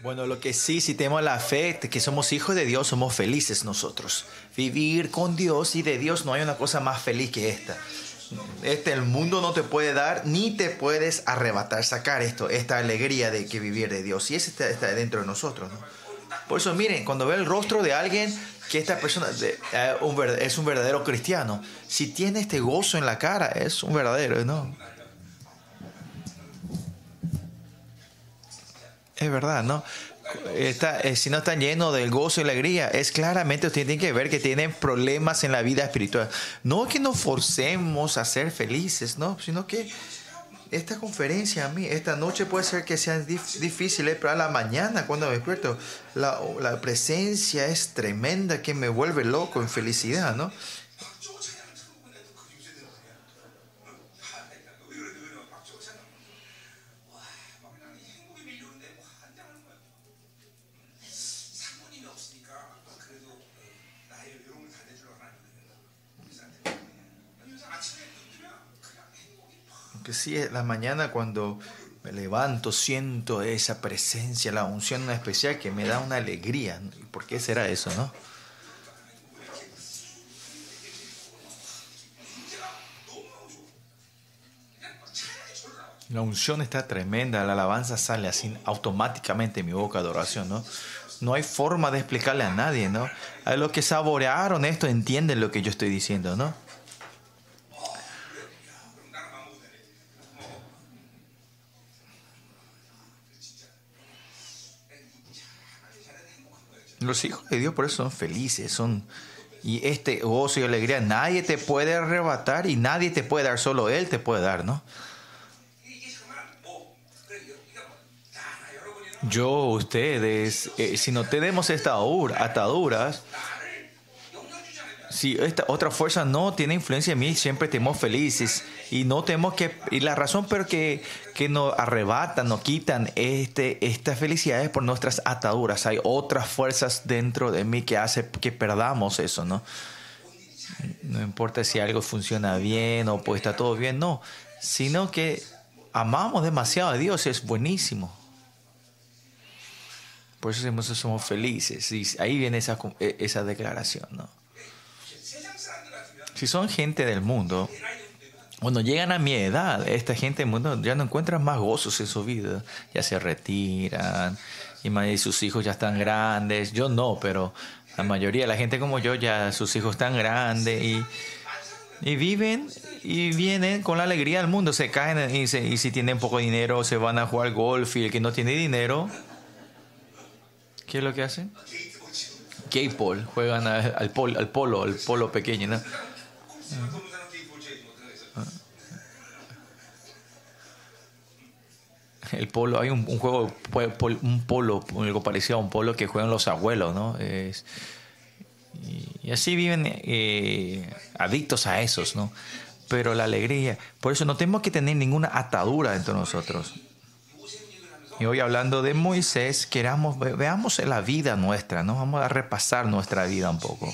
Bueno, lo que sí, si tenemos la fe, que somos hijos de Dios, somos felices nosotros. Vivir con Dios y de Dios no hay una cosa más feliz que esta. Este, el mundo no te puede dar ni te puedes arrebatar, sacar esto, esta alegría de que vivir de Dios. Y eso está, dentro de nosotros. ¿no? Por eso, miren, cuando ve el rostro de alguien que esta persona eh, es un verdadero cristiano, si tiene este gozo en la cara, es un verdadero, ¿no? Es verdad, ¿no? Está, eh, si no están llenos del gozo y alegría, es claramente ustedes tienen que ver que tienen problemas en la vida espiritual. No que nos forcemos a ser felices, ¿no? Sino que esta conferencia a mí, esta noche puede ser que sea difícil, ¿eh? pero a la mañana cuando me despierto, la, la presencia es tremenda que me vuelve loco en felicidad, ¿no? Que sí, la mañana cuando me levanto siento esa presencia, la unción especial que me da una alegría. ¿Por qué será eso, no? La unción está tremenda, la alabanza sale así automáticamente en mi boca de oración, ¿no? No hay forma de explicarle a nadie, ¿no? A los que saborearon esto entienden lo que yo estoy diciendo, ¿no? Los hijos de Dios por eso son felices, son y este gozo y alegría nadie te puede arrebatar y nadie te puede dar, solo Él te puede dar, ¿no? Yo, ustedes, eh, si no tenemos estas ataduras, si esta otra fuerza no tiene influencia en mí, siempre estemos felices y no tenemos que y la razón pero que, que nos arrebatan, nos quitan este esta felicidad es por nuestras ataduras. Hay otras fuerzas dentro de mí que hace que perdamos eso, ¿no? No importa si algo funciona bien o pues está todo bien, no, sino que amamos demasiado a Dios, es buenísimo. Por eso somos felices. Ahí viene esa, esa declaración, ¿no? Si son gente del mundo, cuando llegan a mi edad, esta gente ya no encuentra más gozos en su vida. Ya se retiran y sus hijos ya están grandes. Yo no, pero la mayoría de la gente como yo, ya sus hijos están grandes y, y viven y vienen con la alegría del mundo. Se caen y, y si tienen poco dinero se van a jugar golf y el que no tiene dinero, ¿qué es lo que hacen? K-pole, juegan al, polo, al polo, al polo pequeño, ¿no? El polo, hay un, juego, un polo, algo parecido a un polo que juegan los abuelos, ¿no? y, así viven eh, adictos a esos, ¿no? Pero la alegría, por eso no tenemos que tener ninguna atadura entre nosotros. Y hoy hablando de Moisés, queramos, veamos la vida nuestra, ¿no? Vamos a repasar nuestra vida un poco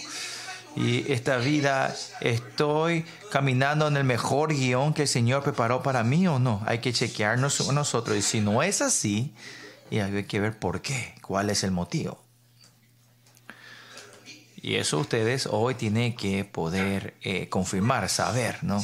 y esta vida estoy caminando en el mejor guion que el Señor preparó para mí o no. Hay que chequearnos nosotros y si no es así, y hay que ver por qué, cuál es el motivo. Y eso ustedes hoy tienen que poder eh, confirmar, saber, ¿no?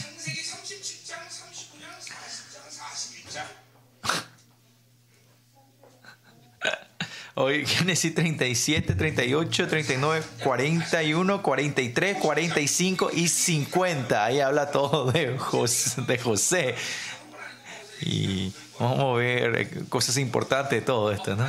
Hoy Génesis 37, 38, 39, 41, 43, 45 y 50. Ahí habla todo de José. De José. Y vamos a ver cosas importantes de todo esto, ¿no?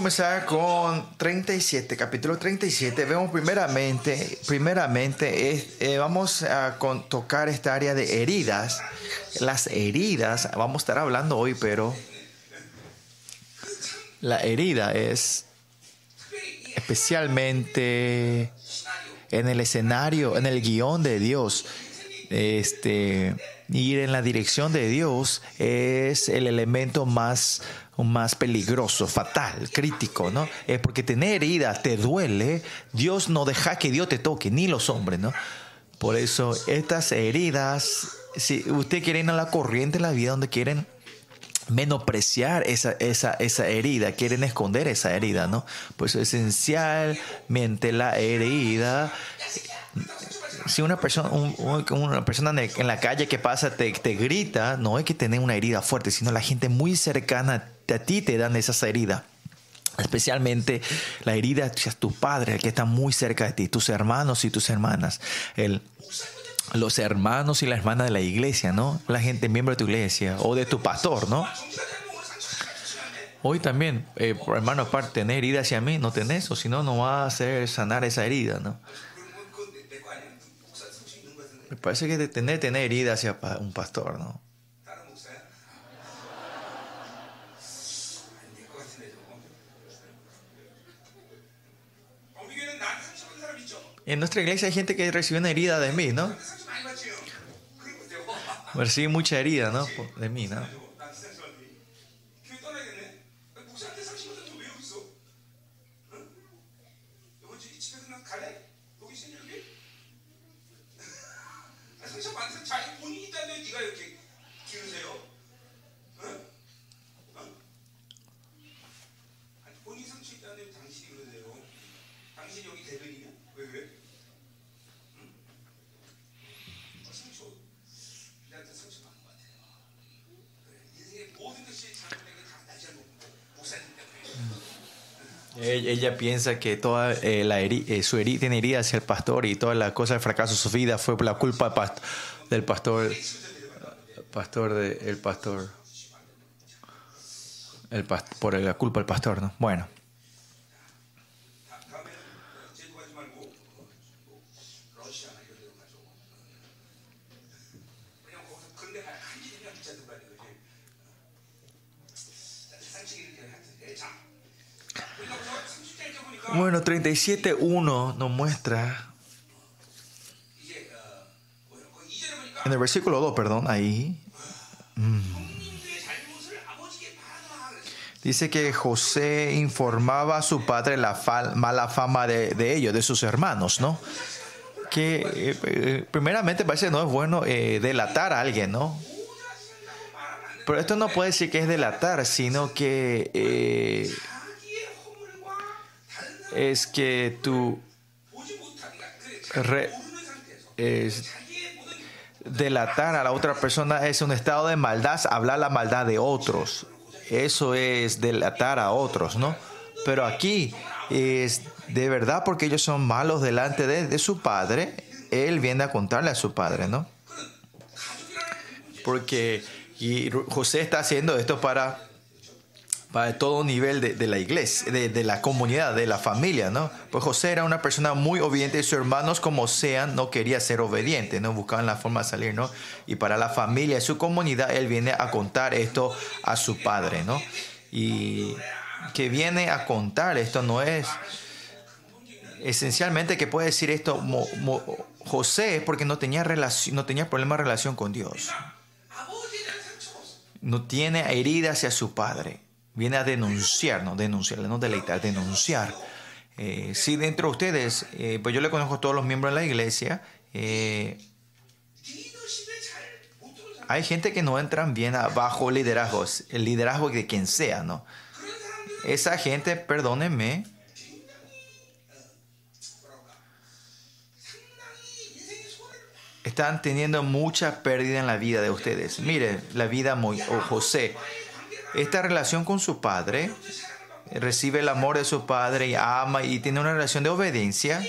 Comenzar con 37, capítulo 37. Vemos primeramente, primeramente eh, vamos a tocar esta área de heridas. Las heridas, vamos a estar hablando hoy, pero la herida es especialmente en el escenario, en el guion de Dios. Este, ir en la dirección de Dios es el elemento más más peligroso, fatal, crítico, ¿no? Es porque tener heridas te duele, Dios no deja que Dios te toque, ni los hombres, ¿no? Por eso estas heridas, si usted quiere ir a la corriente en la vida donde quieren menospreciar esa, esa, esa herida, quieren esconder esa herida, ¿no? Pues esencialmente la herida si una persona, una persona en la calle que pasa te, te, grita, no hay que tener una herida fuerte, sino la gente muy cercana a ti te dan esas heridas. Especialmente la herida de tu padre, que está muy cerca de ti, tus hermanos y tus hermanas. El, los hermanos y las hermanas de la iglesia, ¿no? La gente miembro de tu iglesia o de tu pastor, ¿no? Hoy también, eh, hermano, aparte tener herida hacia mí, no tenés, o si no, no va a hacer sanar esa herida, ¿no? Me parece que tener, tener herida hacia un pastor, ¿no? En nuestra iglesia hay gente que recibe una herida de mí, ¿no? Recibe mucha herida, ¿no? De mí, ¿no? Ella piensa que toda eh, la eh, su herida tiene herida hacia el pastor y toda la cosa del fracaso de su vida fue por la culpa del pastor, pastor de, el pastor, el por la culpa del pastor, ¿no? Bueno. Bueno, 37.1 nos muestra, en el versículo 2, perdón, ahí, mm, dice que José informaba a su padre la mala fama de, ellos, de sus hermanos, ¿no? Que eh, eh, primeramente parece no es bueno eh, delatar a alguien, ¿no? Pero esto no puede decir que es delatar, sino que es que tú delatar a la otra persona es un estado de maldad, hablar la maldad de otros. Eso es delatar a otros, ¿no? Pero aquí es de verdad porque ellos son malos delante de, de su padre, él viene a contarle a su padre, ¿no? Porque y José está haciendo esto para para todo nivel de, la iglesia, de, la comunidad, de la familia, ¿no? Pues José era una persona muy obediente y sus hermanos, como sean, no quería ser obediente, ¿no? Buscaban la forma de salir, ¿no? Y para la familia y su comunidad, él viene a contar esto a su padre, ¿no? Y que viene a contar esto no es esencialmente que puede decir esto José porque no tenía relación, no tenía problema de relación con Dios. No tiene herida hacia su padre viene a denunciar, no denunciar, no deleitar, denunciar. Eh, si dentro de ustedes, eh, pues yo le conozco a todos los miembros de la iglesia, eh, hay gente que no entran bien bajo liderazgos, el liderazgo de quien sea, ¿no? Esa gente, perdónenme, están teniendo mucha pérdida en la vida de ustedes. Mire, la vida de José esta relación con su padre, recibe el amor de su padre y ama y tiene una relación de obediencia.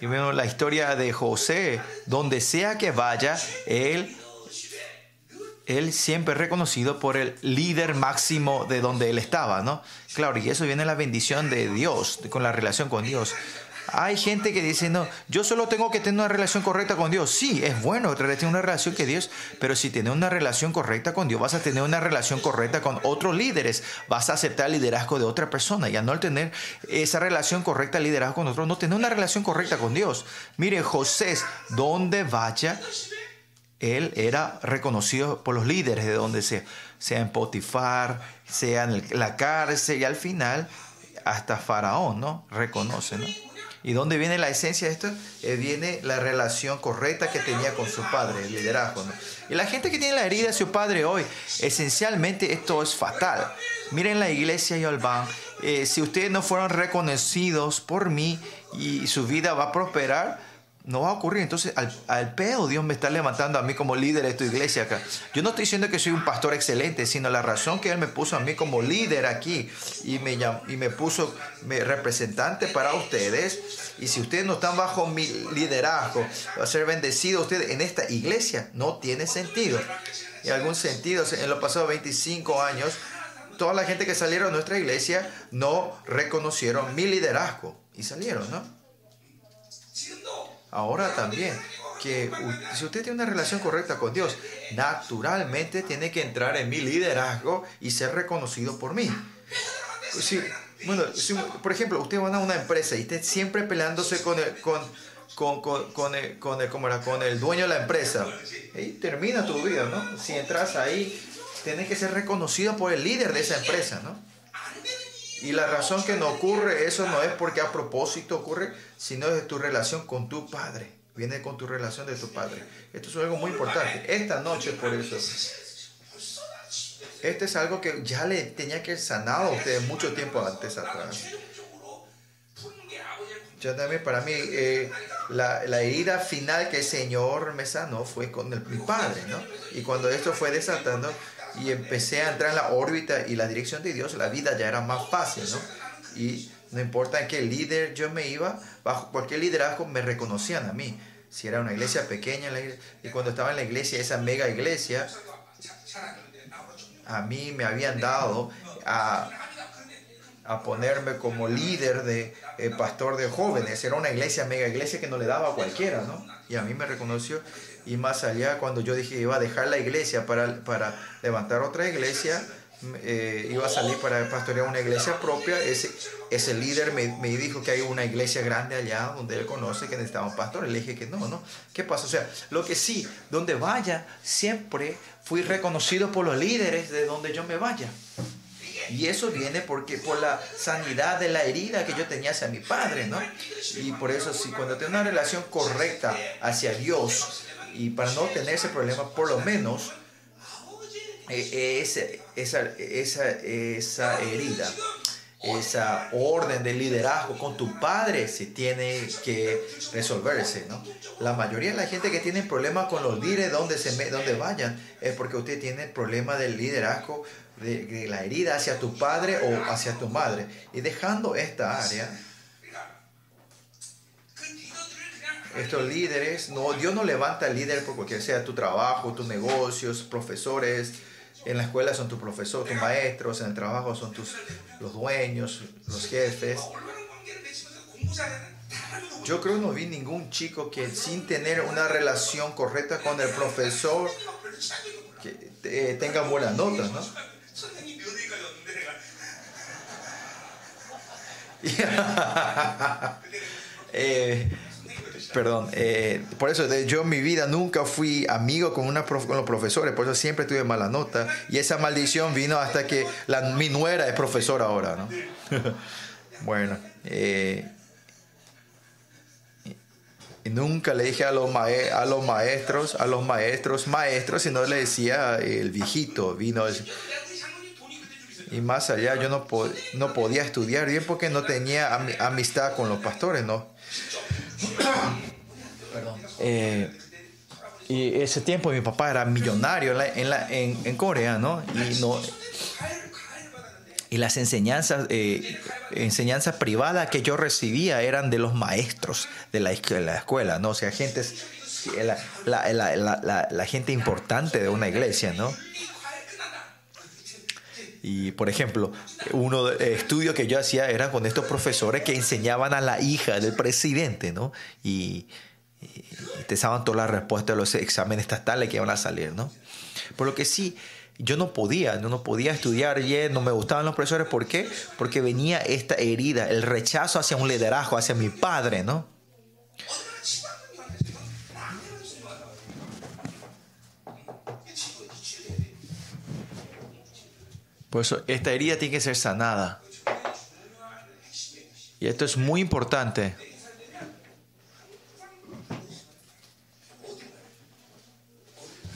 Y vemos la historia de José, donde sea que vaya, él él siempre reconocido por el líder máximo de donde él estaba, ¿no? Claro, y eso viene la bendición de Dios, con la relación con Dios. Hay gente que dice, no, yo solo tengo que tener una relación correcta con Dios. Sí, es bueno tener una relación con Dios, pero si tienes una relación correcta con Dios, vas a tener una relación correcta con otros líderes, vas a aceptar el liderazgo de otra persona y al no tener esa relación correcta, el liderazgo con otros, no tener una relación correcta con Dios. Mire, José, donde vaya, él era reconocido por los líderes de donde sea, sea en Potifar, sea en la cárcel y al final hasta Faraón, ¿no? Reconoce, ¿no? ¿Y dónde viene la esencia de esto? Eh, viene la relación correcta que tenía con su padre, el liderazgo. Y la gente que tiene la herida de su padre hoy, esencialmente esto es fatal. Miren la iglesia y Albán, eh, si ustedes no fueron reconocidos por mí y su vida va a prosperar, no va a ocurrir. Entonces, al, al, pedo Dios me está levantando a mí como líder de tu iglesia acá. Yo no estoy diciendo que soy un pastor excelente, sino la razón que Él me puso a mí como líder aquí y me, y me puso me, representante para ustedes. Y si ustedes no están bajo mi liderazgo, va a ser bendecido ustedes en esta iglesia. No tiene sentido. En algún sentido, en los pasados 25 años, toda la gente que salieron de nuestra iglesia no reconocieron mi liderazgo y salieron, ¿no? Ahora también, que si usted tiene una relación correcta con Dios, naturalmente tiene que entrar en mi liderazgo y ser reconocido por mí. Bueno, por ejemplo, usted va a una empresa y esté siempre peleándose con el, con, con, con, con, el, con, el, con el dueño de la empresa, y termina tu vida, ¿no? Si entras ahí, tienes que ser reconocido por el líder de esa empresa, ¿no? Y la razón que no ocurre eso no es porque a propósito ocurre, sino es tu relación con tu padre. Viene con tu relación de tu padre. Esto es algo muy importante. Esta noche por eso. Este es algo que ya le tenía que sanado a ustedes mucho tiempo antes atrás. Ya también para mí eh, la, la, herida final que el Señor me sanó fue con el, mi padre, ¿no? Y cuando esto fue desatando, y empecé a entrar en la órbita y la dirección de Dios, la vida ya era más fácil, ¿no? Y no importa en qué líder yo me iba, bajo cualquier liderazgo me reconocían a mí. Si era una iglesia pequeña, y cuando estaba en la iglesia, esa mega iglesia, a mí me habían dado a, a ponerme como líder de eh, pastor de jóvenes. Era una iglesia, mega iglesia que no le daba a cualquiera, ¿no? Y a mí me reconoció y más allá, cuando yo dije iba a dejar la iglesia para, para levantar otra iglesia, eh, iba a salir para pastorear una iglesia propia, ese, ese líder me, me, dijo que hay una iglesia grande allá donde él conoce que necesitaba un pastor. Le dije que no, no. ¿Qué pasa? O sea, lo que sí, donde vaya, siempre fui reconocido por los líderes de donde yo me vaya. Y eso viene porque por la sanidad de la herida que yo tenía hacia mi padre, ¿no? Y por eso, si cuando tengo una relación correcta hacia Dios, y para no tener ese problema, por lo menos eh, esa, esa, esa herida, esa orden de liderazgo con tu padre se tiene que resolverse, ¿no? La mayoría de la gente que tiene problemas con los líderes donde, se, donde vayan es porque usted tiene el problema del liderazgo, de, de la herida hacia tu padre o hacia tu madre. Y dejando esta área, estos líderes, no, Dios no levanta líder por cualquier sea tu trabajo, tus negocios, profesores. En la escuela son tus profesores, tus maestros, en el trabajo son tus, los dueños, los jefes. Yo creo que no vi ningún chico que sin tener una relación correcta con el profesor eh, tenga buenas notas, ¿no? eh, Perdón, eh, por eso yo en mi vida nunca fui amigo con, una con los profesores, por eso siempre tuve mala nota. Y esa maldición vino hasta que la, mi nuera es profesora ahora, ¿no? bueno, eh, y nunca le dije a los, a los maestros, a los maestros, maestros, sino le decía el viejito, vino. Y más allá, yo no, no podía estudiar bien porque no tenía amistad con los pastores, ¿no? Eh, y ese tiempo mi papá era millonario en, Corea, ¿no? Y, no, y las enseñanzas, eh, enseñanzas privadas que yo recibía eran de los maestros de la, escuela, ¿no? O sea, la, la, gente importante de una iglesia, ¿no? Y por ejemplo, uno de estudios que yo hacía era con estos profesores que enseñaban a la hija del presidente, ¿no? Y, te saben todas las respuestas de los exámenes estatales que iban a salir, ¿no? Por lo que sí, yo no podía, no, no podía estudiar no me gustaban los profesores. ¿Por qué? Porque venía esta herida, el rechazo hacia un liderazgo, hacia mi padre, ¿no? Por eso esta herida tiene que ser sanada. Y esto es muy importante.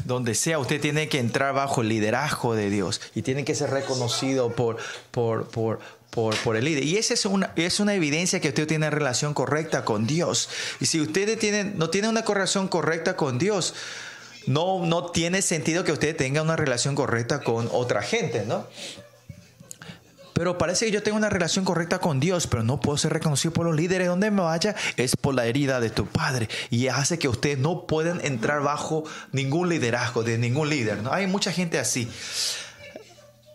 Donde sea, usted tiene que entrar bajo el liderazgo de Dios y tiene que ser reconocido por, por, por, por, el líder. Y esa es una, es una evidencia que usted tiene relación correcta con Dios. Y si usted no tiene una relación correcta con Dios, no, no tiene sentido que usted tenga una relación correcta con otra gente, ¿no? Pero parece que yo tengo una relación correcta con Dios, pero no puedo ser reconocido por los líderes. Donde me vaya es por la herida de tu padre. Y hace que ustedes no puedan entrar bajo ningún liderazgo de ningún líder. ¿no? Hay mucha gente así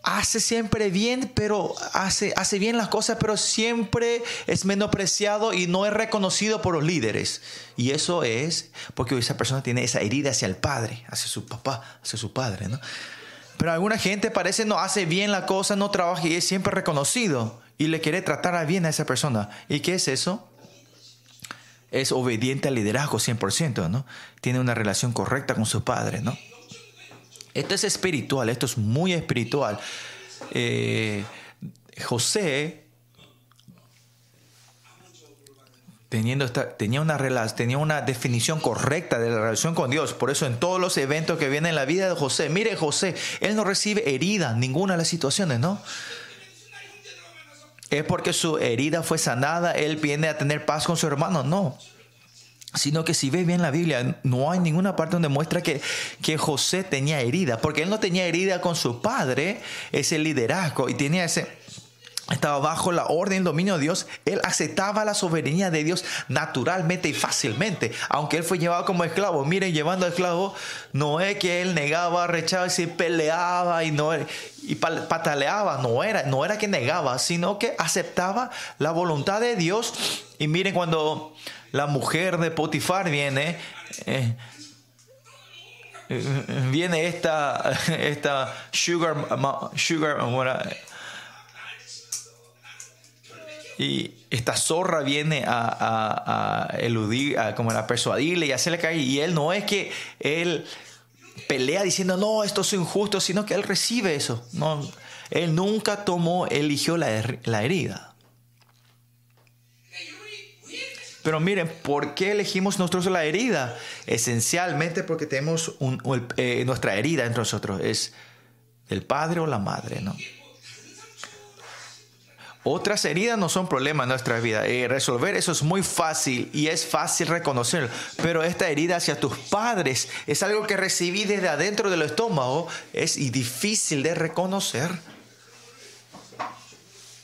hace siempre bien, pero hace, hace bien las cosas, pero siempre es menospreciado y no es reconocido por los líderes. Y eso es porque esa persona tiene esa herida hacia el padre, hacia su papá, hacia su padre, ¿no? Pero alguna gente parece no hace bien la cosa, no trabaja y es siempre reconocido y le quiere tratar bien a esa persona. ¿Y qué es eso? Es obediente al liderazgo 100%, ¿no? Tiene una relación correcta con su padre, ¿no? Esto es espiritual, esto es muy espiritual. Eh, José, teniendo esta, tenía, una, tenía una definición correcta de la relación con Dios. Por eso en todos los eventos que vienen en la vida de José, mire José, él no recibe herida en ninguna de las situaciones, ¿no? Es porque su herida fue sanada, él viene a tener paz con su hermano, no sino que si ves bien la Biblia, no hay ninguna parte donde muestra que, que José tenía herida, porque él no tenía herida con su padre, ese liderazgo, y tenía ese, estaba bajo la orden y el dominio de Dios, él aceptaba la soberanía de Dios naturalmente y fácilmente, aunque él fue llevado como esclavo. Miren, llevando a esclavo, no es que él negaba, rechazaba y se peleaba y, no, y pataleaba, no era, no era que negaba, sino que aceptaba la voluntad de Dios. Y miren, cuando la mujer de Potifar viene, eh, viene esta, esta sugar, sugar, y esta zorra viene a, eludir, a, como a persuadirle y hacerle caer. Y él no es que él pelea diciendo, no, esto es injusto, sino que él recibe eso. No, él nunca tomó, eligió la herida. Pero miren, ¿por qué elegimos nosotros la herida? Esencialmente porque tenemos eh, nuestra herida entre nosotros. Es el padre o la madre, ¿no? Otras heridas no son problema en nuestra vida. Eh, resolver eso es muy fácil y es fácil reconocer. Pero esta herida hacia tus padres es algo que recibí desde adentro del estómago. Es difícil de reconocer.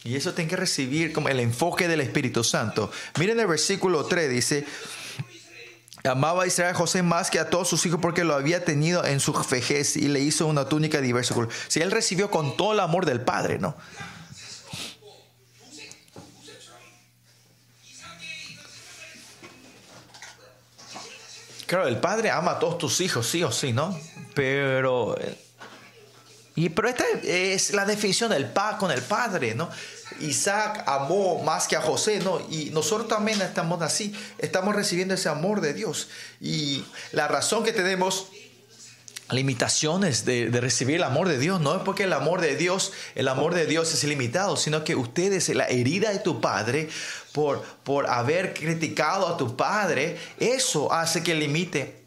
Y eso tiene que recibir como el enfoque del Espíritu Santo. Miren el versículo 3, dice, amaba a Israel José más que a todos sus hijos porque lo había tenido en su vejez y le hizo una túnica de diversos colores. Si él recibió con todo el amor del Padre, ¿no? Claro, el Padre ama a todos tus hijos, sí o sí, ¿no? Pero... Y, pero esta es la definición del pa con el Padre, ¿no? Isaac amó más que a José, ¿no? Y nosotros también estamos así, estamos recibiendo ese amor de Dios. Y la razón que tenemos limitaciones de, recibir el amor de Dios no es porque el amor de Dios, el amor de Dios es ilimitado, sino que ustedes, la herida de tu padre, por, por haber criticado a tu padre, eso hace que limite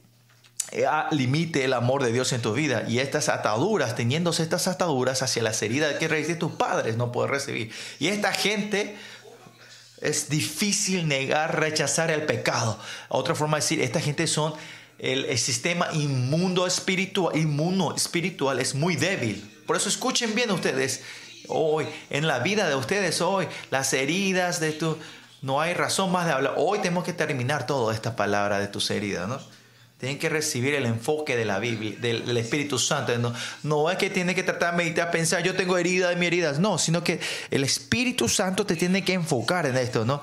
limite el amor de Dios en tu vida. Y estas ataduras, teniéndose estas ataduras hacia las heridas que recibiste tus padres, no puedes recibir. Y esta gente es difícil negar, rechazar el pecado. Otra forma de decir, esta gente son el, sistema inmundo espiritual, inmuno espiritual es muy débil. Por eso escuchen bien ustedes. Hoy, en la vida de ustedes hoy, las heridas de tu... No hay razón más de hablar. Hoy tenemos que terminar toda esta palabra de tus heridas, ¿no? Tienen que recibir el enfoque de la Biblia, del, Espíritu Santo. No, es que tiene que tratar de meditar, pensar, yo tengo heridas de mis heridas. No, sino que el Espíritu Santo te tiene que enfocar en esto, ¿no?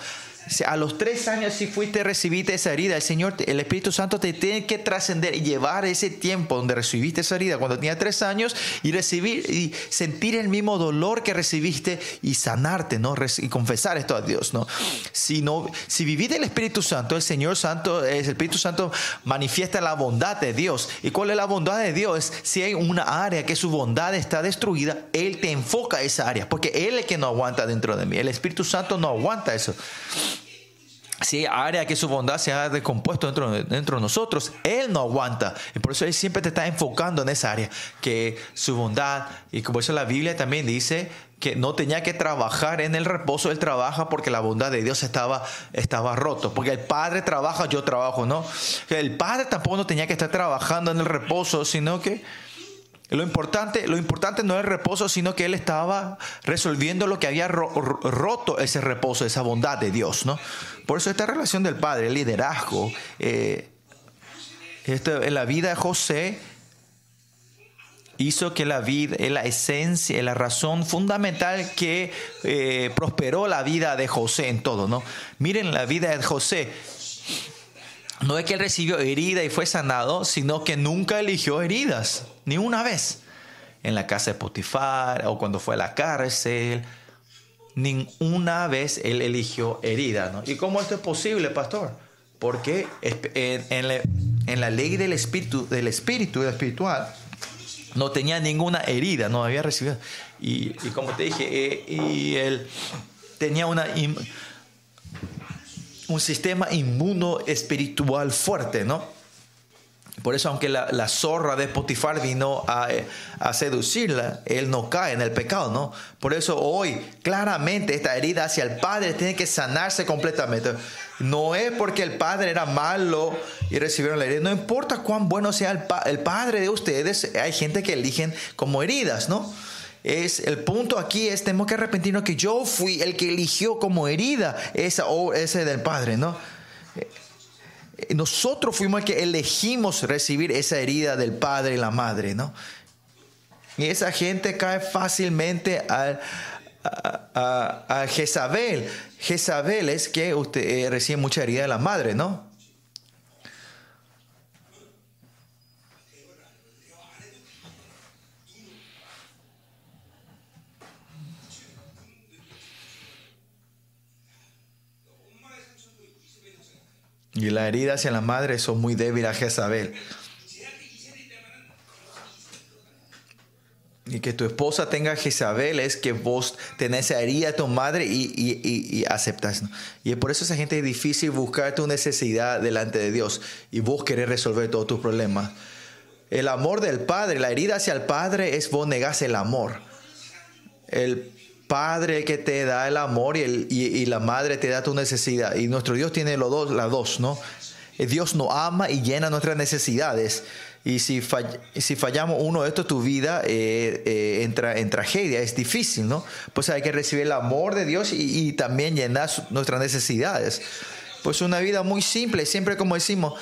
A los tres años si fuiste, recibiste esa herida, el Señor, el Espíritu Santo te tiene que trascender y llevar ese tiempo donde recibiste esa herida, cuando tenía tres años, y recibir y sentir el mismo dolor que recibiste y sanarte, ¿no? Y confesar esto a Dios, ¿no? Si, no, si vivís del Espíritu Santo, el Señor Santo, el Espíritu Santo manifiesta la bondad de Dios. ¿Y cuál es la bondad de Dios? Si hay una área que su bondad está destruida, Él te enfoca a esa área, porque Él es el que no aguanta dentro de mí. El Espíritu Santo no aguanta eso si hay área que su bondad se ha descompuesto dentro, dentro de nosotros, Él no aguanta. Y por eso Él siempre te está enfocando en esa área, que su bondad, y por eso la Biblia también dice que no tenía que trabajar en el reposo, Él trabaja porque la bondad de Dios estaba, estaba roto. Porque el Padre trabaja, yo trabajo, ¿no? El Padre tampoco no tenía que estar trabajando en el reposo, sino que lo importante, lo importante no es el reposo, sino que él estaba resolviendo lo que había roto ese reposo, esa bondad de Dios, ¿no? Por eso esta relación del Padre, el liderazgo, eh, en la vida de José hizo que la vida, la esencia, la razón fundamental que eh, prosperó la vida de José en todo, ¿no? Miren la vida de José. No es que él recibió herida y fue sanado, sino que nunca eligió heridas ni una vez. En la casa de Potifar o cuando fue a la cárcel, ni una vez él eligió herida. ¿no? ¿Y cómo esto es posible, pastor? Porque en, la, ley del espíritu, del espíritu espiritual, no tenía ninguna herida, no había recibido. Y, como te dije, eh, y él tenía una, un sistema inmuno espiritual fuerte, ¿no? Por eso, aunque la, zorra de Potifar vino a, a, seducirla, él no cae en el pecado, ¿no? Por eso hoy, claramente, esta herida hacia el padre tiene que sanarse completamente. No es porque el padre era malo y recibieron la herida. No importa cuán bueno sea el, el padre de ustedes, hay gente que eligen como heridas, ¿no? Es, el punto aquí es, tenemos que arrepentirnos que yo fui el que eligió como herida esa, ese del padre, ¿no? nosotros fuimos el que elegimos recibir esa herida del padre y la madre, ¿no? Y esa gente cae fácilmente a, a, Jezabel. Jezabel es que usted eh, recibe mucha herida de la madre, ¿no? Y la herida hacia la madre son muy débiles a Jezabel. Y que tu esposa tenga Jezabel es que vos tenés herida a tu madre y, y, aceptas. Y por eso esa gente es difícil buscar tu necesidad delante de Dios y vos querés resolver todos tus problemas. El amor del Padre, la herida hacia el Padre es vos negás el amor. El Padre que te da el amor y, la madre te da tu necesidad. Y nuestro Dios tiene los dos, las dos, ¿no? Eh, Dios nos ama y llena nuestras necesidades. Y si, si fallamos uno de estos, tu vida eh, eh, entra en tragedia, es difícil, ¿no? Pues hay que recibir el amor de Dios y, y también llenar nuestras necesidades. Pues una vida muy simple, siempre como decimos,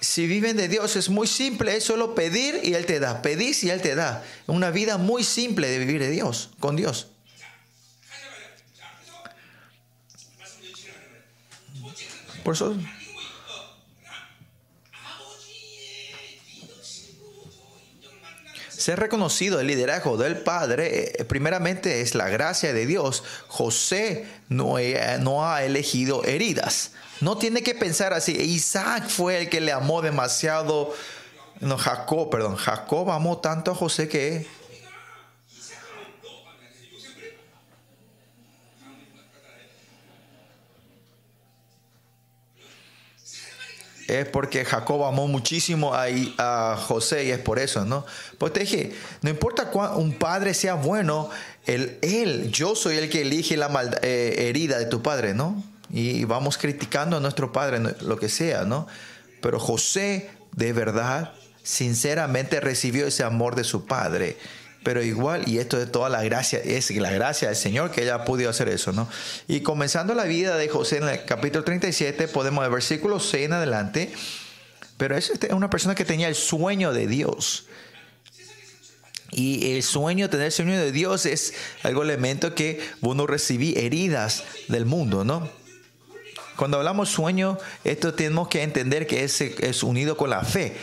si viven de Dios es muy simple, es solo pedir y Él te da, pedís y Él te da. Una vida muy simple de vivir de Dios, con Dios. Por eso. Ser reconocido el liderazgo del Padre, eh, primeramente es la gracia de Dios. José no, no ha elegido heridas. No tiene que pensar así. Isaac fue el que le amó demasiado. No, Jacob, perdón. Jacob amó tanto a José que es porque Jacob amó muchísimo a, a, José y es por eso, ¿no? Pues te dije, no importa cuán un padre sea bueno, él, yo soy el que elige la eh, herida de tu padre, ¿no? Y vamos criticando a nuestro padre, lo que sea, ¿no? Pero José, de verdad, sinceramente recibió ese amor de su padre pero igual, y esto de toda la gracia, es la gracia del Señor que ella ha podido hacer eso, ¿no? Y comenzando la vida de José en el capítulo 37, podemos ver versículo 6 en adelante, Pero es una persona que tenía el sueño de Dios. Y el sueño, tener el sueño de Dios es algo elemento que uno recibí heridas del mundo, ¿no? Cuando hablamos sueño, esto tenemos que entender que es, es unido con la fe.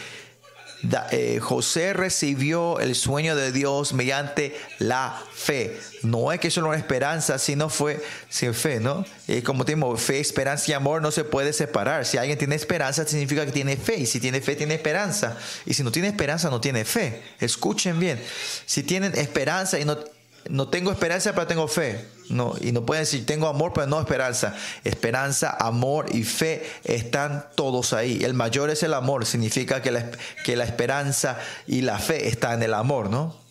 Eh, José recibió el sueño de Dios mediante la fe. No es que solo una esperanza, sino fue sin fe, ¿no? Y como tenemos fe, esperanza y amor no se puede separar. Si alguien tiene esperanza, significa que tiene fe. Y si tiene fe, tiene esperanza. Y si no tiene esperanza, no tiene fe. Escuchen bien. Si tienen esperanza y no, no tengo esperanza, pero tengo fe. No, y no pueden decir tengo amor, pero no esperanza. Esperanza, amor y fe están todos ahí. El mayor es el amor, significa que la, que la esperanza y la fe están en el amor, ¿no?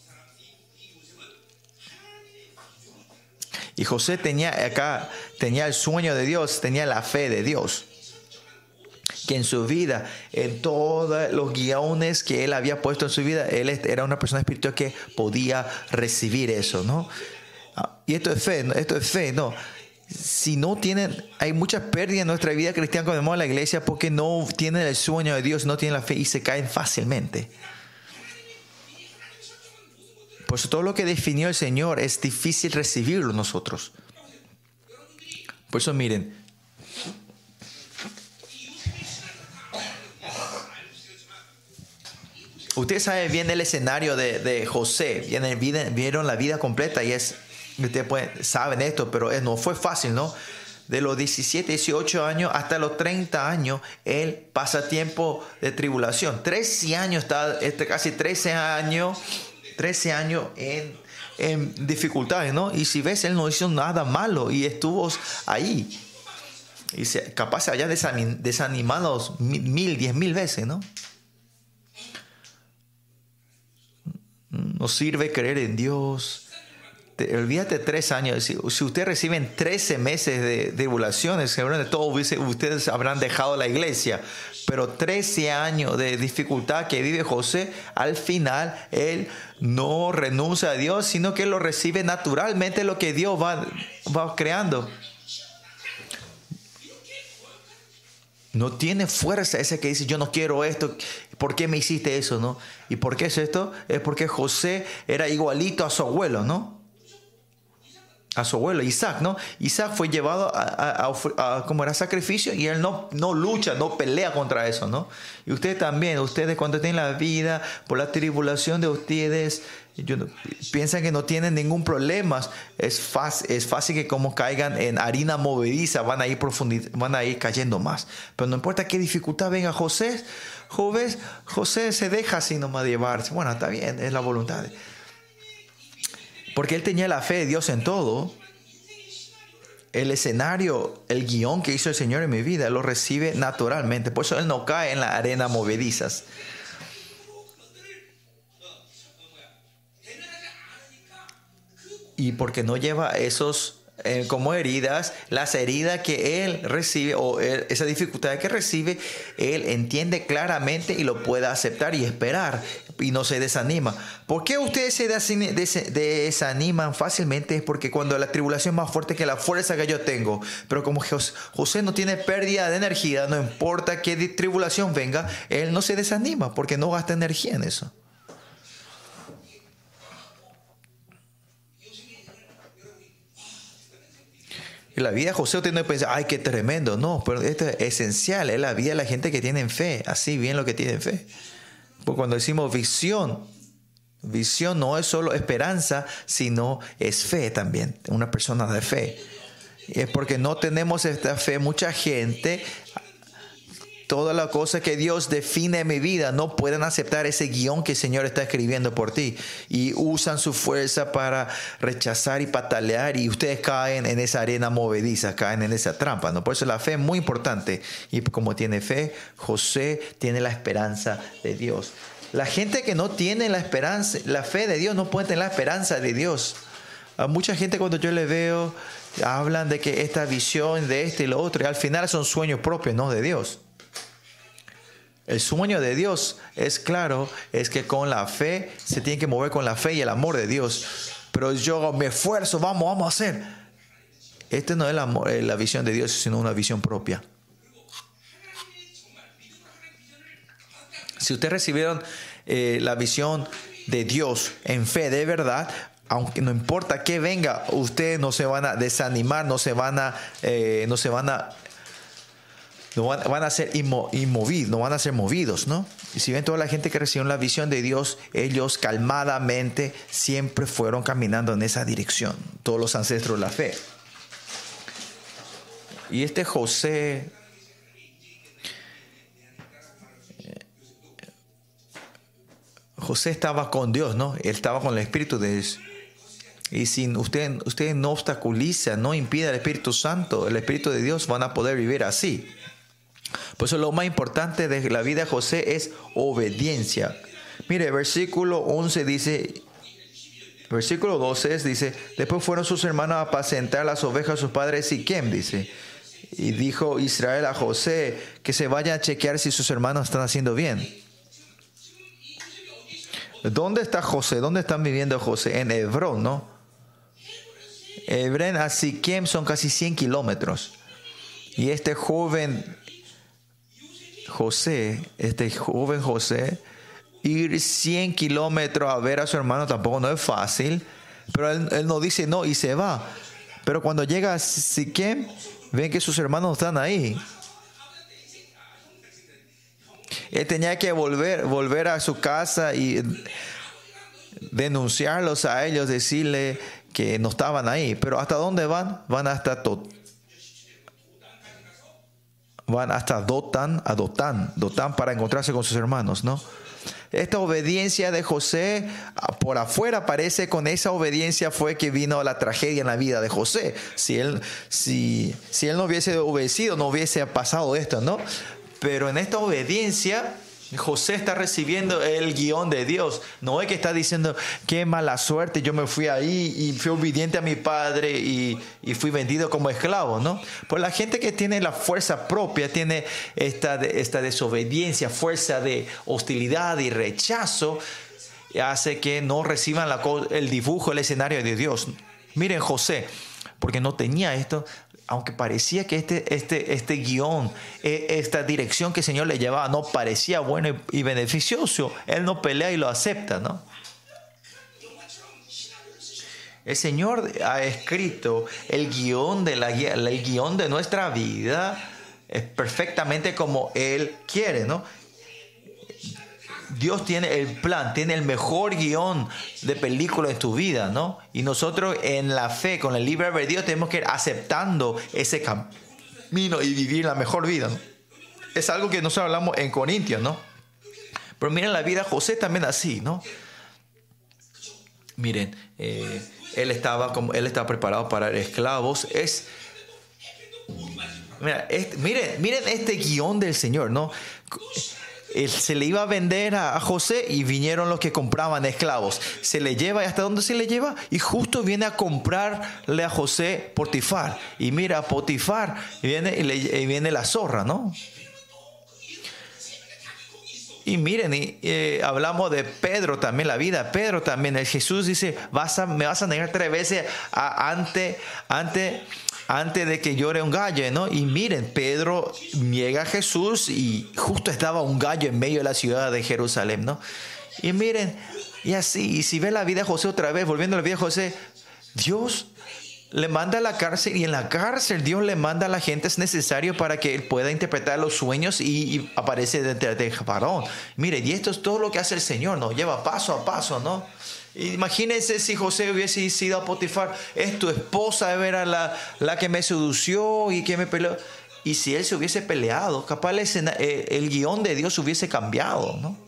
Y José tenía acá, tenía el sueño de Dios, tenía la fe de Dios que en su vida, en todos los guiones que él había puesto en su vida, él era una persona espiritual que podía recibir eso, ¿no? Ah, y esto es fe, esto es fe, ¿no? Si no tienen, hay muchas pérdidas en nuestra vida cristiana cuando vemos a la iglesia porque no tienen el sueño de Dios, no tienen la fe y se caen fácilmente. Por eso todo lo que definió el Señor es difícil recibirlo nosotros. Por eso miren, Ustedes saben bien el escenario de, José, vieron la vida completa y es, ustedes saben esto, pero no fue fácil, ¿no? De los 17, 18 años hasta los 30 años, él pasa tiempo de tribulación. 13 años, está, este, casi 13 años, 13 años en, en dificultades, ¿no? Y si ves, él no hizo nada malo y estuvo ahí. Y se, capaz se haya desanimado mil, diez mil veces, ¿no? No sirve creer en Dios. Olvídate tres años. Si, ustedes reciben 13 meses de tribulaciones, seguramente todos ustedes habrán dejado la iglesia. Pero 13 años de dificultad que vive José, al final él no renuncia a Dios, sino que lo recibe naturalmente lo que Dios va, va creando. No tiene fuerza ese que dice, yo no quiero esto, ¿por qué me hiciste eso? ¿no? ¿Y por qué es esto? Es porque José era igualito a su abuelo, ¿no? A su abuelo, Isaac, ¿no? Isaac fue llevado a, como era sacrificio y él no, no lucha, no pelea contra eso, ¿no? Y ustedes también, ustedes cuando tienen la vida, por la tribulación de ustedes, piensan que no tienen ningún problema, es fácil, es fácil que como caigan en harina movediza, van a ir van a ir cayendo más. Pero no importa qué dificultad venga José, José, José se deja así nomás llevarse. Bueno, está bien, es la voluntad. Porque él tenía la fe de Dios en todo. El escenario, el guion que hizo el Señor en mi vida, lo recibe naturalmente. Por eso él no cae en la arena movedizas. y porque no lleva esos eh, como heridas, las heridas que él recibe o esa dificultad que recibe, él entiende claramente y lo puede aceptar y esperar y no se desanima. ¿Por qué ustedes se desaniman fácilmente? Es porque cuando la tribulación es más fuerte que la fuerza que yo tengo, pero como José no tiene pérdida de energía, no importa qué tribulación venga, él no se desanima porque no gasta energía en eso. La vida de José usted no piensa, ay, qué tremendo. No, pero esto es esencial. Es la vida de la gente que tiene fe. Así bien lo que tienen fe. Porque cuando decimos visión, visión no es solo esperanza, sino es fe también. Una persona de fe. Y es porque no tenemos esta fe. Mucha gente toda la cosa que Dios define en mi vida no pueden aceptar ese guion que el Señor está escribiendo por ti y usan su fuerza para rechazar y patalear y ustedes caen en esa arena movediza, caen en esa trampa. ¿no? Por eso la fe es muy importante y como tiene fe, José tiene la esperanza de Dios. La gente que no tiene la esperanza, la fe de Dios no puede tener la esperanza de Dios. A mucha gente cuando yo le veo hablan de que esta visión de este y lo otro y al final son sueños propios, no de Dios. El sueño de Dios es claro, es que con la fe se tiene que mover con la fe y el amor de Dios. Pero yo me esfuerzo, vamos, vamos a hacer. Este no es la, la visión de Dios, sino una visión propia. Si ustedes recibieron eh, la visión de Dios en fe de verdad, aunque no importa que venga, ustedes no se van a desanimar, no se van a, eh, no se van a, no van, a ser inmovidos, no van a ser movidos, ¿no? Y si ven toda la gente que recibió la visión de Dios, ellos calmadamente siempre fueron caminando en esa dirección, todos los ancestros de la fe. Y este José José estaba con Dios, ¿no? Él estaba con el Espíritu de Dios. Y si usted, usted no obstaculiza, no impide al Espíritu Santo, el Espíritu de Dios van a poder vivir así. Por eso lo más importante de la vida de José es obediencia. Mire, versículo 11 dice, versículo 12 dice, después fueron sus hermanos a apacentar las ovejas de sus padres Siquem, dice. Y dijo Israel a José que se vaya a chequear si sus hermanos están haciendo bien. ¿Dónde está José? ¿Dónde están viviendo José? En Hebrón, ¿no? Hebrón a Siquem son casi 100 kilómetros. Y este joven José, este joven José, ir 100 kilómetros a ver a su hermano tampoco no es fácil. Pero él, él no dice no y se va. Pero cuando llega a Siquem, ven que sus hermanos están ahí. Él tenía que volver, volver a su casa y denunciarlos a ellos, decirle que no estaban ahí. Pero ¿hasta dónde van? Van hasta van hasta Dotán, a Dotán, Dotán para encontrarse con sus hermanos, ¿no? Esta obediencia de José por afuera parece con esa obediencia fue que vino la tragedia en la vida de José. Si él, si, si él no hubiese obedecido, no hubiese pasado esto, ¿no? Pero en esta obediencia, José está recibiendo el guion de Dios. No es que está diciendo, qué mala suerte, yo me fui ahí y fui obediente a mi padre y, fui vendido como esclavo, ¿no? Pues la gente que tiene la fuerza propia, tiene esta, esta desobediencia, fuerza de hostilidad y rechazo, hace que no reciban el dibujo, el escenario de Dios. Miren José, porque no tenía esto, aunque parecía que este, este, este guion, e, esta dirección que el Señor le llevaba no parecía bueno y, beneficioso, Él no pelea y lo acepta, ¿no? El Señor ha escrito el guion de, la, el guion de nuestra vida perfectamente como Él quiere, ¿no? Dios tiene el plan, tiene el mejor guion de película en tu vida, ¿no? Y nosotros en la fe, con el libre albedrío, tenemos que ir aceptando ese camino y vivir la mejor vida, ¿no? Es algo que nosotros hablamos en Corintios, ¿no? Pero miren la vida José también así, ¿no? Miren, eh, él estaba como él estaba preparado para esclavos. Es miren, miren este guion del Señor, ¿no? Se le iba a vender a, José y vinieron los que compraban esclavos. Se le lleva y hasta dónde se le lleva y justo viene a comprarle a José Potifar. Y mira, Potifar viene y, viene la zorra, ¿no? Y miren, eh, hablamos de Pedro también, la vida. Pedro también, el Jesús dice, vas a, me vas a negar tres veces ante, ante antes de que llore un gallo, ¿no? Y miren, Pedro niega a Jesús y justo estaba un gallo en medio de la ciudad de Jerusalén, ¿no? Y miren, y así, y si ve la vida de José otra vez, volviendo a la vida de José, Dios le manda a la cárcel y en la cárcel Dios le manda a la gente es necesario para que él pueda interpretar los sueños y, aparece detrás de varón. Mire, y esto es todo lo que hace el Señor, ¿no? Lleva paso a paso, ¿no? Imagínense si José hubiese sido a Potifar, es tu esposa, era la, la que me sedució y que me peleó. Y si él se hubiese peleado, capaz el, eh, el guion de Dios hubiese cambiado, ¿no?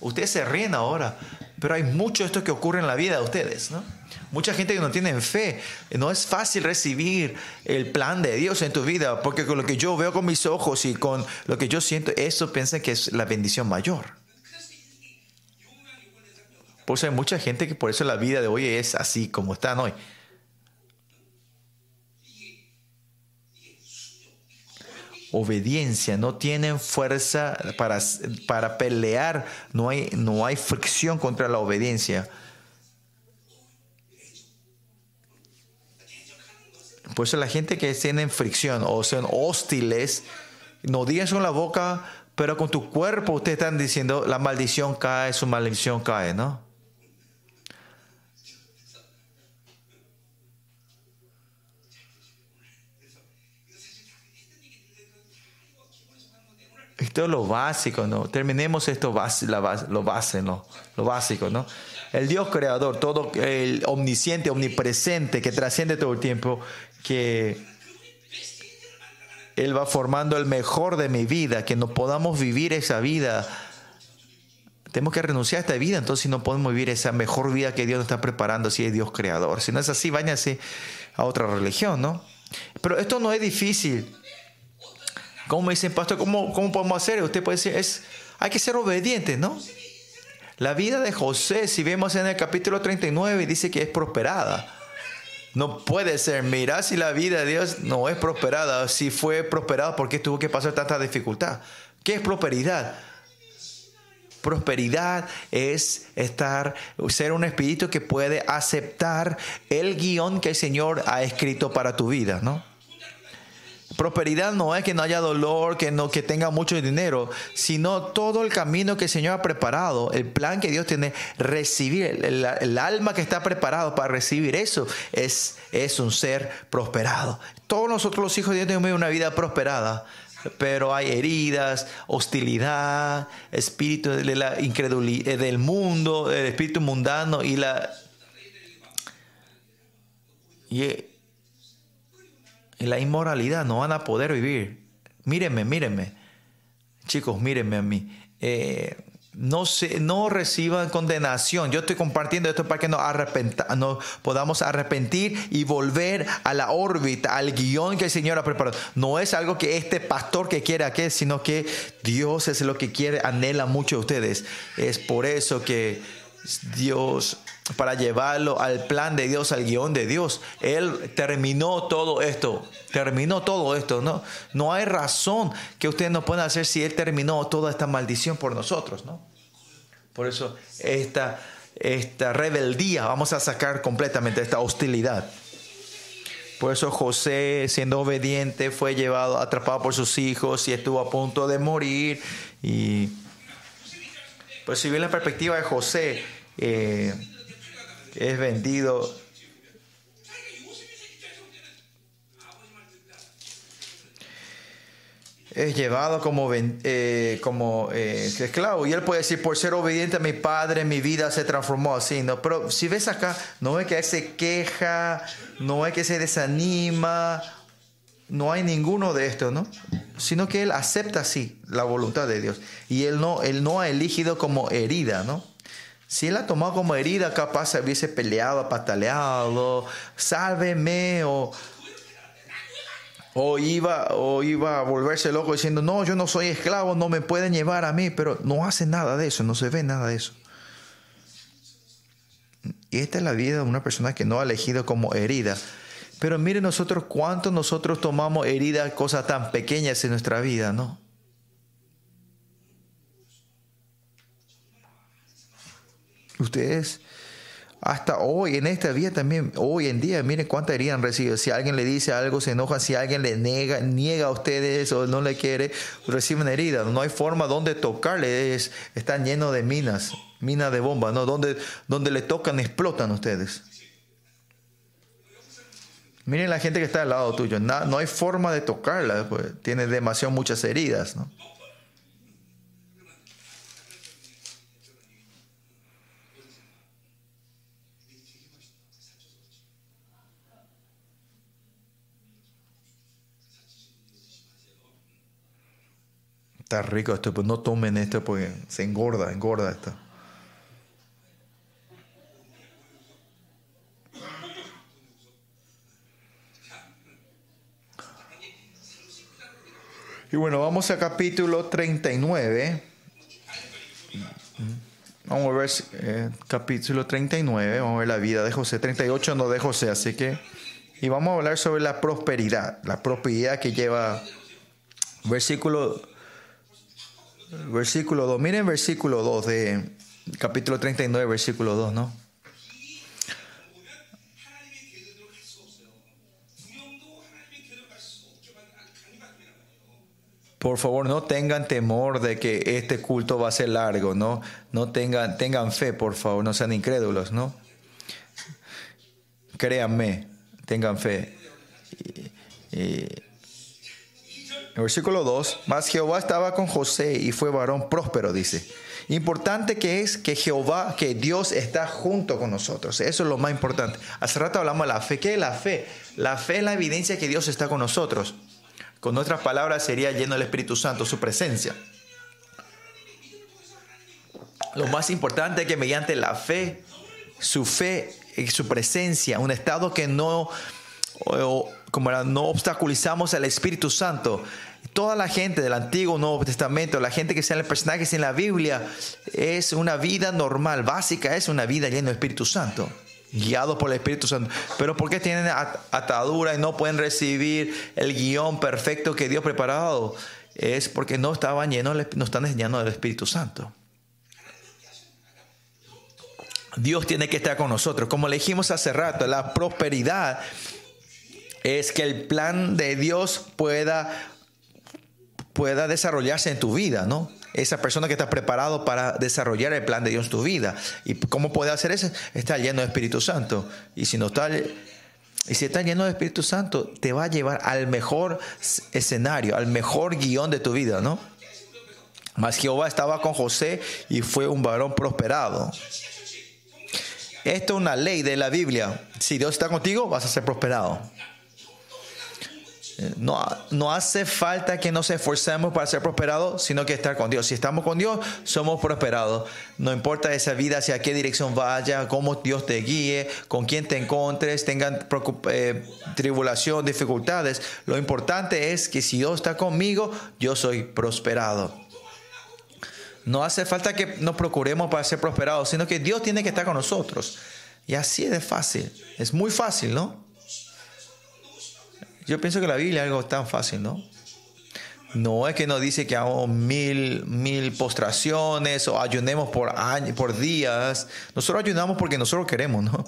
Ustedes se ríen ahora, pero hay mucho de esto que ocurre en la vida de ustedes, ¿no? Mucha gente que no tiene fe, no es fácil recibir el plan de Dios en tu vida, porque con lo que yo veo con mis ojos y con lo que yo siento, eso piensa que es la bendición mayor. Por eso hay mucha gente que por eso la vida de hoy es así como están hoy. Obediencia, no tienen fuerza para, para pelear, no hay, no hay fricción contra la obediencia. Por eso la gente que tienen fricción o son hostiles, no digan con la boca Pero con tu cuerpo ustedes están diciendo la maldición cae, su maldición cae, ¿no? Esto es lo básico, ¿no? Terminemos esto, lo, base, ¿no? lo básico, ¿no? El Dios creador, todo el omnisciente, omnipresente, que trasciende todo el tiempo, que Él va formando el mejor de mi vida, que no podamos vivir esa vida. Tenemos que renunciar a esta vida, entonces no podemos vivir esa mejor vida que Dios nos está preparando si es Dios creador. Si no es así, váyanse a otra religión, ¿no? Pero esto no es difícil. Como dicen, pastor, ¿cómo, ¿cómo podemos hacer? Usted puede decir, es, hay que ser obediente, ¿no? La vida de José, si vemos en el capítulo 39, dice que es prosperada. No puede ser. Mira si la vida de Dios no es prosperada. Si fue prosperada, ¿por qué tuvo que pasar tanta dificultad? ¿Qué es prosperidad? Prosperidad es estar, ser un espíritu que puede aceptar el guion que el Señor ha escrito para tu vida, ¿no? Prosperidad no es que no haya dolor, que no que tenga mucho dinero, sino todo el camino que el Señor ha preparado, el plan que Dios tiene, recibir, el, alma que está preparado para recibir eso es, es un ser prosperado. Todos nosotros los hijos de Dios tenemos una vida prosperada, pero hay heridas, hostilidad, espíritu de la incredulidad del mundo, el espíritu mundano y la y en la inmoralidad no van a poder vivir. Mírenme, mírenme. Chicos, mírenme a mí. Eh, no, se, no reciban condenación. Yo estoy compartiendo esto para que nos, nos podamos arrepentir y volver a la órbita, al guion que el Señor ha preparado. No es algo que este pastor que quiere aquí, sino que Dios es lo que quiere, anhela mucho de ustedes. Es por eso que Dios para llevarlo al plan de Dios, al guion de Dios. Él terminó todo esto, terminó todo esto, ¿no? No hay razón que ustedes no puedan hacer si Él terminó toda esta maldición por nosotros, ¿no? Por eso esta, esta rebeldía vamos a sacar completamente esta hostilidad. Por eso José, siendo obediente, fue llevado, atrapado por sus hijos y estuvo a punto de morir. Y pues si bien la perspectiva de José, eh, es vendido. Es llevado como, eh, como eh, esclavo. Y él puede decir, por ser obediente a mi padre, mi vida se transformó así. ¿no? Pero si ves acá, no es que se queja, no es que se desanima, no hay ninguno de estos, ¿no? Sino que él acepta así la voluntad de Dios. Y él no, él no ha elegido como herida, ¿no? Si él ha tomado como herida, capaz se hubiese peleado, pataleado, sálveme, o, o, iba, o iba a volverse loco diciendo, no, yo no soy esclavo, no me pueden llevar a mí, pero no hace nada de eso, no se ve nada de eso. Y esta es la vida de una persona que no ha elegido como herida. Pero miren nosotros cuánto nosotros tomamos heridas, cosas tan pequeñas en nuestra vida, ¿no? Ustedes, hasta hoy, en esta vida también, hoy en día, miren cuánta herida han recibido. Si alguien le dice algo, se enoja. Si alguien le niega, niega a ustedes o no le quiere, reciben herida. No hay forma donde tocarle. están llenos de minas, minas de bombas, ¿no? Donde, donde le tocan, explotan ustedes. Miren la gente que está al lado tuyo. No, no hay forma de tocarla. Pues, tiene demasiado muchas heridas. Está rico esto, pues no tomen esto porque se engorda, engorda esto. Y bueno, vamos a capítulo 39. Vamos a ver eh, capítulo 39, vamos a ver la vida de José. 38 no de José, así que... Y vamos a hablar sobre la prosperidad, la prosperidad que lleva versículo Versículo 2. Miren versículo 2 de capítulo 39, versículo 2, ¿no? por favor, no tengan temor de que este culto va a ser largo, ¿no? No tengan, tengan fe, por favor, no sean incrédulos, ¿no? Créanme, tengan fe. Y, el versículo 2, más Jehová estaba con José y fue varón próspero, dice. Importante que es que Jehová, que Dios está junto con nosotros. Eso es lo más importante. Hace rato hablamos de la fe. ¿Qué es la fe? La fe es la evidencia que Dios está con nosotros. Con nuestras palabras sería lleno del Espíritu Santo, su presencia. Lo más importante es que mediante la fe, su fe su presencia, un estado que no, como no obstaculizamos al Espíritu Santo, toda la gente del Antiguo Nuevo Testamento, la gente que sea en personajes en la Biblia, es una vida normal, básica, es una vida llena del Espíritu Santo, guiado por el Espíritu Santo. Pero ¿por qué tienen atadura y no pueden recibir el guion perfecto que Dios preparado? Es porque no estaban llenos, no están llenos del Espíritu Santo. Dios tiene que estar con nosotros. Como le dijimos hace rato, la prosperidad es que el plan de Dios pueda pueda desarrollarse en tu vida, ¿no? Esa persona que está preparado para desarrollar el plan de Dios en tu vida. ¿Y cómo puede hacer eso? Está lleno de Espíritu Santo. Y si no está, y si está lleno de Espíritu Santo, te va a llevar al mejor escenario, al mejor guion de tu vida, ¿no? Mas Jehová estaba con José y fue un varón prosperado. Esto es una ley de la Biblia. Si Dios está contigo, vas a ser prosperado. No, no, hace falta que nos esforcemos para ser prosperados, sino que estar con Dios. Si estamos con Dios, somos prosperados. No importa esa vida, hacia qué dirección vaya, cómo Dios te guíe, con quién te encontres, tengan eh, tribulación, dificultades. Lo importante es que si Dios está conmigo, yo soy prosperado. No hace falta que nos procuremos para ser prosperados, sino que Dios tiene que estar con nosotros. Y así es fácil. Es muy fácil, ¿no? Yo pienso que la Biblia es algo tan fácil, ¿no? No es que nos dice que hagamos mil, mil postraciones o ayunemos por años, por días. Nosotros ayunamos porque nosotros queremos, ¿no?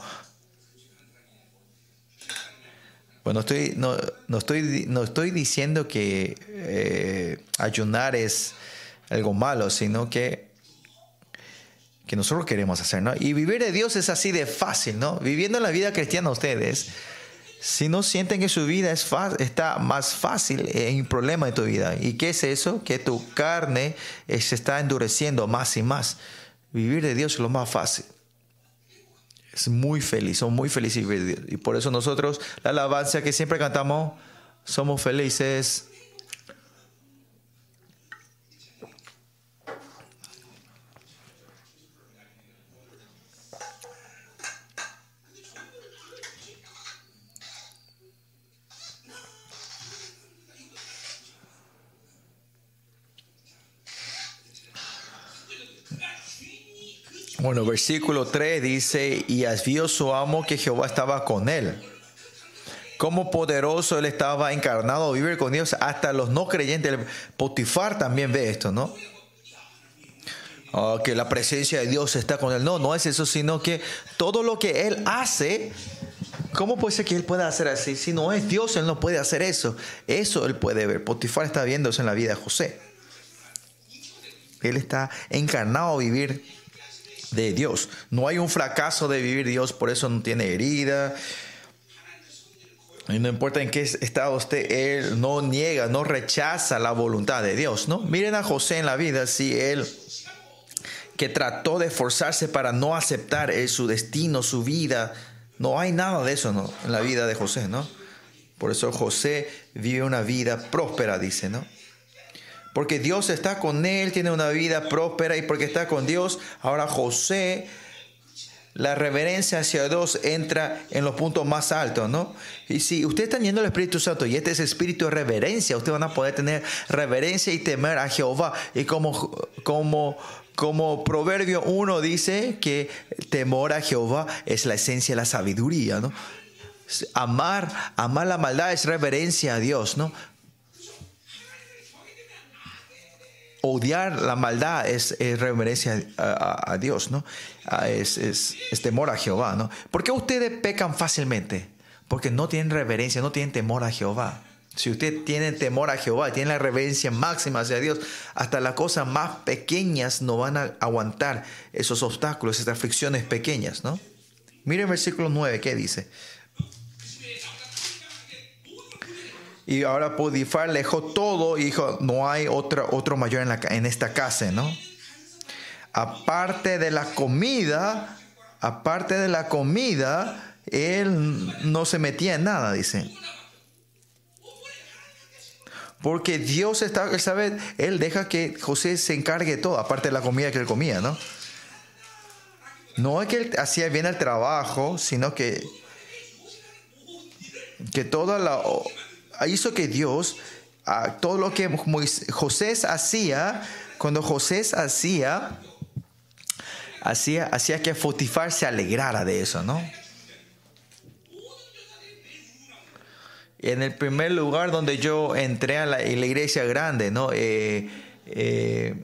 Pues no estoy, no, estoy, no estoy diciendo que eh, ayunar es algo malo, sino que, que nosotros queremos hacer, ¿no? Y vivir de Dios es así de fácil, ¿no? Viviendo la vida cristiana ustedes si no sienten que su vida es está más fácil, hay un problema de tu vida. ¿Y qué es eso? Que tu carne eh, se está endureciendo más y más. Vivir de Dios es lo más fácil. Es muy feliz, son muy felices vivir de Dios. Y por eso nosotros, la alabanza que siempre cantamos, somos felices Bueno, versículo 3 dice, y vio su amo que Jehová estaba con él. Como poderoso él estaba encarnado vivir con Dios. Hasta los no creyentes, Potifar también ve esto, ¿no? Ah, que la presencia de Dios está con él. No, no es eso, sino que todo lo que él hace, ¿cómo puede ser que él pueda hacer así? Si no es Dios, él no puede hacer eso. Eso él puede ver. Potifar está viendo eso en la vida de José. Él está encarnado a vivir de Dios. No hay un fracaso de vivir Dios, por eso no tiene herida. Y no importa en qué estado esté, él no niega, no rechaza la voluntad de Dios, ¿no? Miren a José en la vida, si él que trató de esforzarse para no aceptar su destino, su vida, no hay nada de eso en la vida de José, ¿no? Por eso José vive una vida próspera, dice, ¿no? Porque Dios está con él, tiene una vida próspera y porque está con Dios, ahora José, la reverencia hacia Dios entra en los puntos más altos, ¿no? Y si ustedes están yendo al Espíritu Santo y este es espíritu de reverencia, ustedes van a poder tener reverencia y temer a Jehová. Y como, como, como Proverbio 1 dice que temor a Jehová es la esencia de la sabiduría, ¿no? Amar, amar la maldad es reverencia a Dios, ¿no? Odiar la maldad es, reverencia a, Dios, ¿no? Es, es, temor a Jehová, ¿no? ¿Por qué ustedes pecan fácilmente? Porque no tienen reverencia, no tienen temor a Jehová. Si usted tiene temor a Jehová, tiene la reverencia máxima hacia Dios, hasta las cosas más pequeñas no van a aguantar esos obstáculos, esas fricciones pequeñas, ¿no? Mire el versículo 9, ¿qué dice? Y ahora Podifar le dejó todo y dijo, no hay otro, otro mayor en, la, en esta casa, ¿no? Aparte de la comida, aparte de la comida, él no se metía en nada, dice. Porque Dios está, él sabe, él deja que José se encargue todo, aparte de la comida que él comía, ¿no? No es que él hacía bien el trabajo, sino que, que toda la, hizo que Dios, todo lo que José hacía, cuando José hacía, hacía, hacía que Fotifar se alegrara de eso, ¿no? en el primer lugar donde yo entré a la, iglesia grande, ¿no? Eh, eh,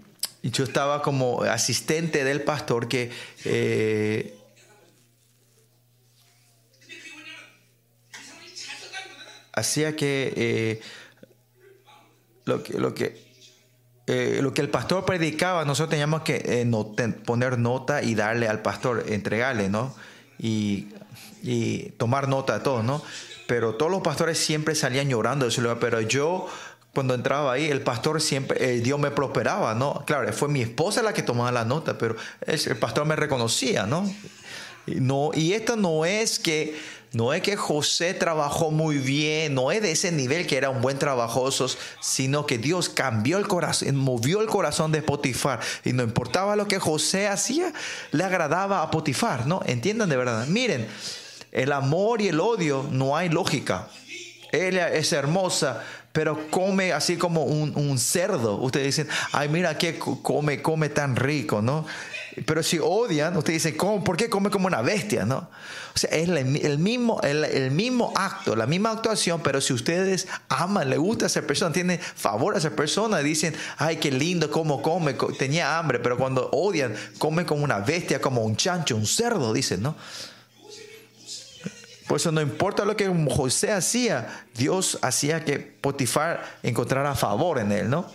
yo estaba como asistente del pastor que eh, hacía que lo que lo que lo que el pastor predicaba, nosotros teníamos que poner nota y darle al pastor, entregarle, ¿no? Y, y tomar nota de todo, ¿no? pero todos los pastores siempre salían llorando de ese lugar, pero yo cuando entraba ahí, el pastor siempre, Dios me prosperaba, ¿no? Claro, fue mi esposa la que tomaba la nota, pero el, pastor me reconocía, ¿no? No, y esto no es que, no es que José trabajó muy bien, no es de ese nivel que era un buen trabajoso, sino que Dios cambió el corazón, movió el corazón de Potifar. Y no importaba lo que José hacía, le agradaba a Potifar, ¿no? Entiendan de verdad. Miren, el amor y el odio no hay lógica. Ella es hermosa, pero come así como un, cerdo. Ustedes dicen, ay, mira que come, come tan rico, ¿no? Pero si odian, ustedes dicen, ¿por qué come como una bestia, no? O sea, es el, mismo, el, mismo acto, la misma actuación, pero si ustedes aman, le gusta a esa persona, tienen favor a esa persona, dicen, ay, qué lindo, cómo come, tenía hambre, pero cuando odian, come como una bestia, como un chancho, un cerdo, dicen, ¿no? Por eso no importa lo que José hacía, Dios hacía que Potifar encontrara favor en él, ¿no?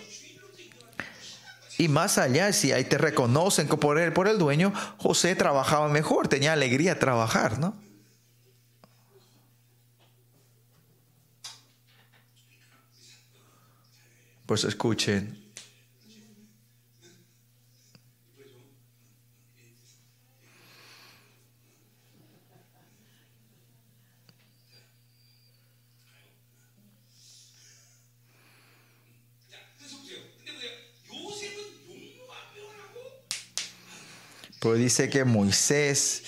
Y más allá, si ahí te reconocen por el, por el dueño, José trabajaba mejor, tenía alegría trabajar, ¿no? Pues escuchen, Pues dice que Moisés,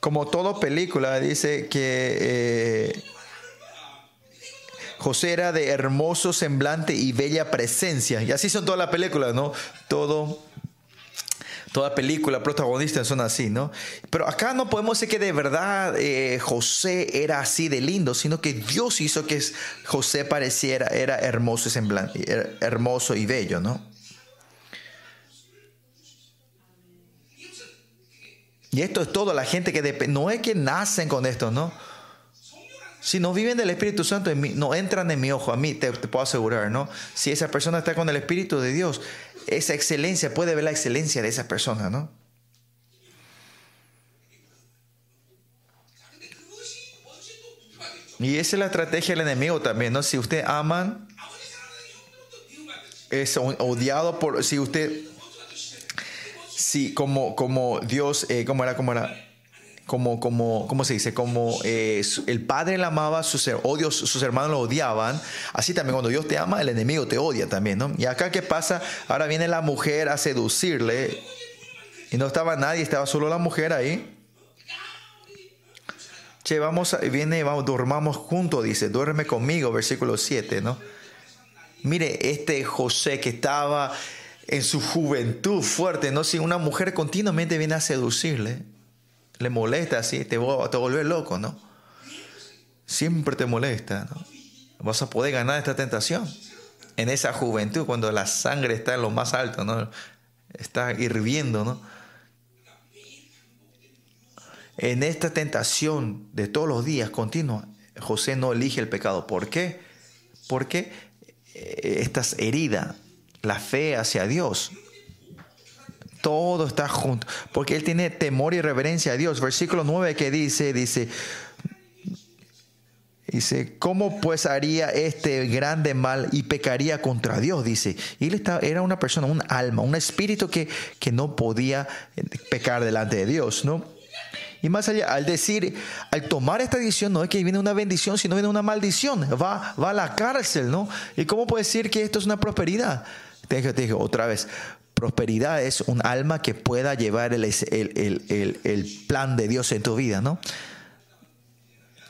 como toda película, dice que eh, José era de hermoso semblante y bella presencia. Y así son todas las películas, ¿no? Todo, toda película, protagonistas son así, ¿no? Pero acá no podemos decir que de verdad eh, José era así de lindo, sino que Dios hizo que José pareciera, era hermoso, semblante, hermoso y bello, ¿no? Y esto es todo, la gente que no es que nacen con esto, ¿no? Si no viven del Espíritu Santo, no entran en mi ojo, a mí te, puedo asegurar, ¿no? Si esa persona está con el Espíritu de Dios, esa excelencia, puede ver la excelencia de esa persona, ¿no? Y esa es la estrategia del enemigo también, ¿no? Si usted aman, es odiado por, si usted Sí, como, como Dios, eh, ¿cómo era? ¿Cómo era? Como, como, ¿cómo se dice? Como eh, el padre le amaba, sus, odios, sus hermanos lo odiaban. Así también cuando Dios te ama, el enemigo te odia también, ¿no? Y acá, ¿qué pasa? Ahora viene la mujer a seducirle. Y no estaba nadie, estaba solo la mujer ahí. Che, vamos, viene, vamos, dormamos juntos, dice, duerme conmigo, versículo 7, ¿no? Mire, este José que estaba en su juventud fuerte, ¿no? Si una mujer continuamente viene a seducirle, le molesta así, te, vuelve loco, ¿no? Siempre te molesta, ¿no? Vas a poder ganar esta tentación. En esa juventud, cuando la sangre está en lo más alto, ¿no? Está hirviendo, ¿no? En esta tentación de todos los días continua, José no elige el pecado. ¿Por qué? Porque eh, estás herida, la fe hacia Dios. Todo está junto. Porque él tiene temor y reverencia a Dios. Versículo 9 que dice, dice, Dice, ¿cómo pues haría este grande mal y pecaría contra Dios? Dice, él estaba, era una persona, un alma, un espíritu que, que no podía eh, pecar delante de Dios, ¿no? Y más allá, al decir, al tomar esta decisión, no es que viene una bendición, sino viene una maldición. Va, va a la cárcel, ¿no? ¿Y cómo puede decir que esto es una prosperidad? Te dije otra vez, prosperidad es un alma que pueda llevar el, el, el plan de Dios en tu vida, ¿no?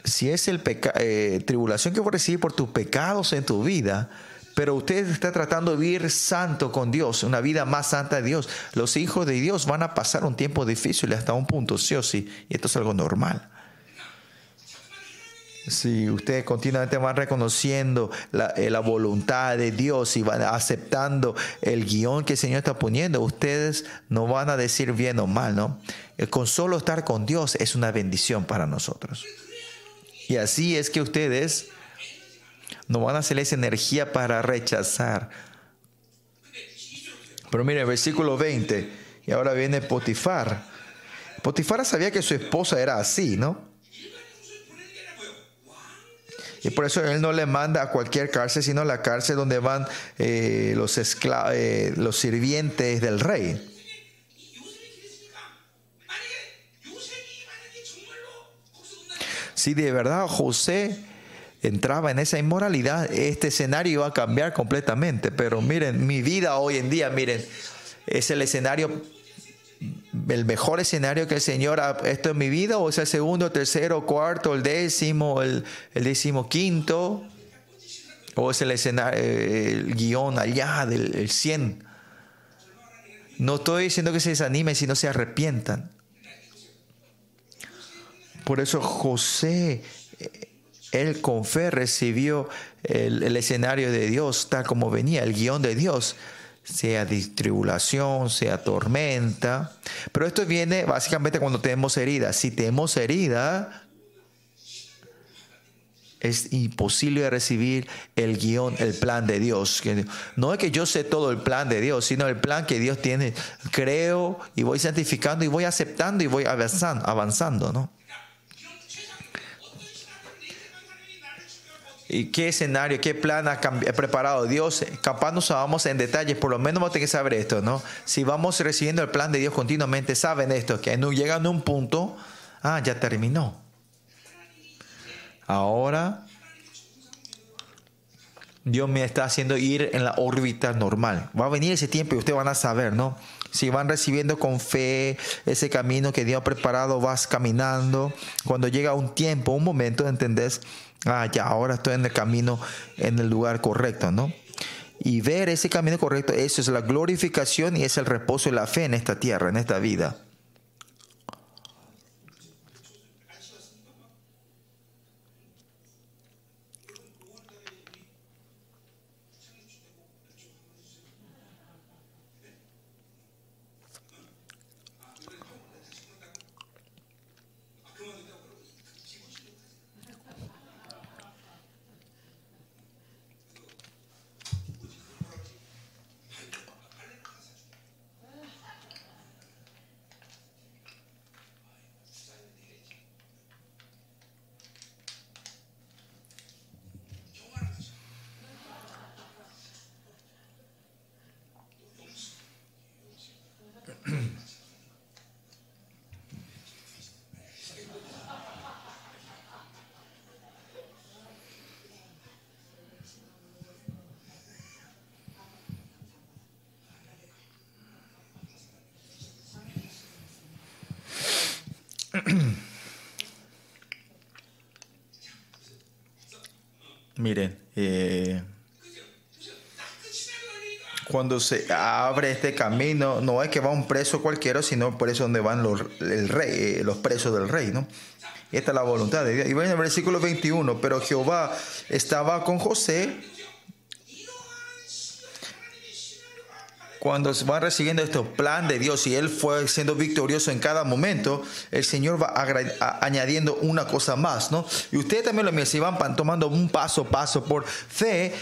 si es el eh, tribulación que vos recibir por tus pecados en tu vida, pero usted está tratando de vivir santo con Dios, una vida más santa de Dios, los hijos de Dios van a pasar un tiempo difícil hasta un punto, sí o sí, y esto es algo normal. Si ustedes continuamente van reconociendo la, eh, la, voluntad de Dios y van aceptando el guion que el Señor está poniendo, ustedes no van a decir bien o mal, ¿no? Con solo estar con Dios es una bendición para nosotros. Y así es que ustedes no van a hacer esa energía para rechazar. Pero mire, versículo 20, y ahora viene Potifar. Potifar sabía que su esposa era así, ¿no? Y por eso él no le manda a cualquier cárcel, sino a la cárcel donde van eh, los, eh, los sirvientes del rey. Si de verdad José entraba en esa inmoralidad, este escenario iba a cambiar completamente. Pero miren, mi vida hoy en día, miren, es el escenario, el mejor escenario que el Señor ha esto en mi vida, o es el segundo, tercero, cuarto, el décimo, el, el décimo quinto, o es el escenario, el guion allá del el 100. No estoy diciendo que se desanimen, sino se arrepientan. Por eso José, él con fe recibió el, escenario de Dios tal como venía, el guion de Dios sea tribulación, sea tormenta. Pero esto viene básicamente cuando tenemos herida. Si tenemos herida, es imposible recibir el guion, el plan de Dios. No es que yo sé todo el plan de Dios, sino el plan que Dios tiene. Creo y voy santificando y voy aceptando y voy avanzando, avanzando ¿no? Y qué escenario, qué plan ha, preparado Dios. Capaz no en detalle, por lo menos vamos a tener que saber esto, ¿no? Si vamos recibiendo el plan de Dios continuamente, saben esto, que no llegan a un punto, ah, ya terminó. Ahora Dios me está haciendo ir en la órbita normal. Va a venir ese tiempo y ustedes van a saber, ¿no? Si van recibiendo con fe ese camino que Dios ha preparado, vas caminando. Cuando llega un tiempo, un momento, ¿entendés? Ah, ya, ahora estoy en el camino, en el lugar correcto, ¿no? Y ver ese camino correcto, eso es la glorificación y es el reposo de la fe en esta tierra, en esta vida. Miren, eh, cuando se abre este camino, no es que va un preso cualquiera, sino por eso donde van los, el rey, eh, los presos del rey, ¿no? esta es la voluntad de Dios. Y ven el versículo 21, pero Jehová estaba con José cuando se va recibiendo este plan de Dios y Él fue siendo victorioso en cada momento, el Señor va añadiendo una cosa más, ¿no? Y ustedes también lo miran, si van tomando un paso a paso por fe,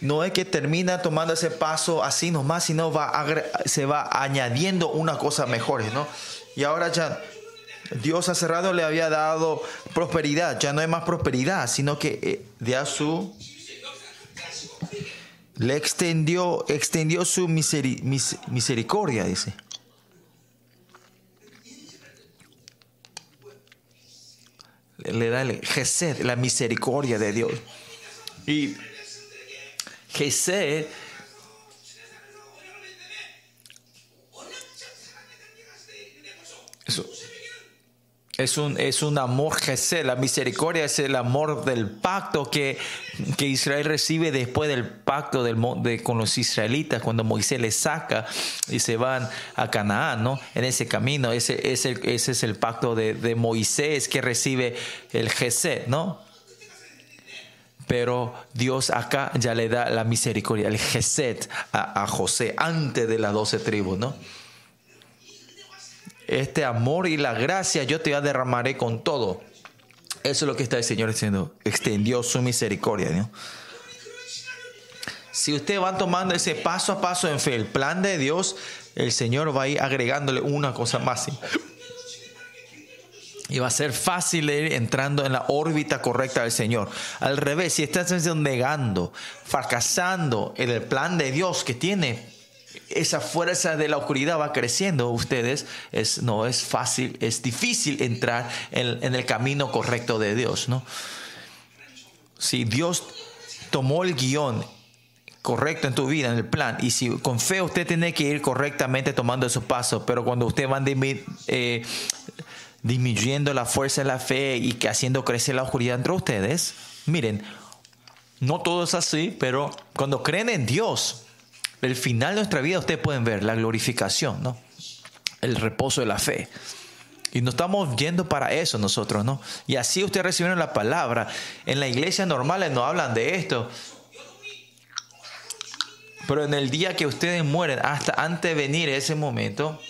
no es que termina tomando ese paso así nomás, sino va se va añadiendo una cosa mejor, ¿no? Y ahora ya Dios hace rato le había dado prosperidad, ya no hay más prosperidad, sino que eh, de a su le extendió, extendió su misericordia, dice. Le da el Gesed, la misericordia de Dios. Y Gesed es un, es un amor Jesús, la misericordia es el amor del pacto que, que Israel recibe después del pacto del, de, con los israelitas, cuando Moisés les saca y se van a Canaán, ¿no? En ese camino, ese, ese, ese es el pacto de, de, Moisés que recibe el Jesús, ¿no? Pero Dios acá ya le da la misericordia, el Geset a, a José antes de las doce tribus, ¿no? Este amor y la gracia yo te derramaré con todo. Eso es lo que está el Señor diciendo. Extendió su misericordia. Si ustedes van tomando ese paso a paso en fe, el plan de Dios, el Señor va a ir agregándole una cosa más. Y va a ser fácil ir entrando en la órbita correcta del Señor. Al revés, si estás negando, fracasando en el plan de Dios que tiene esa fuerza de la oscuridad va creciendo, ustedes, es, no es fácil, es difícil entrar en, el camino correcto de Dios, ¿no? Si Dios tomó el guion correcto en tu vida, en el plan, y si con fe usted tiene que ir correctamente tomando esos pasos, pero cuando usted va eh, disminuyendo la fuerza de la fe y que haciendo crecer la oscuridad entre ustedes, miren, no todo es así, pero cuando creen en Dios, el final de nuestra vida ustedes pueden ver la glorificación, ¿no? El reposo de la fe. Y nos estamos yendo para eso nosotros, ¿no? Y así ustedes recibieron la palabra. En la iglesia normal no hablan de esto. Pero en el día que ustedes mueren, hasta antes de venir ese momento,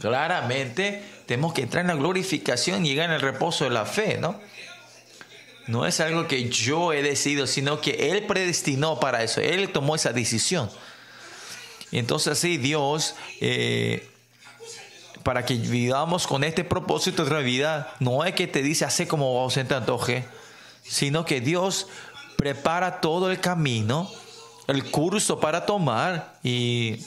claramente tenemos que entrar en la glorificación y llegar en el reposo de la fe, ¿no? No es algo que yo he decidido, sino que Él predestinó para eso. Él tomó esa decisión. Entonces así Dios, eh, para que vivamos con este propósito de vida, no es que te dice hace como vos antoje, sino que Dios prepara todo el camino, el curso para tomar y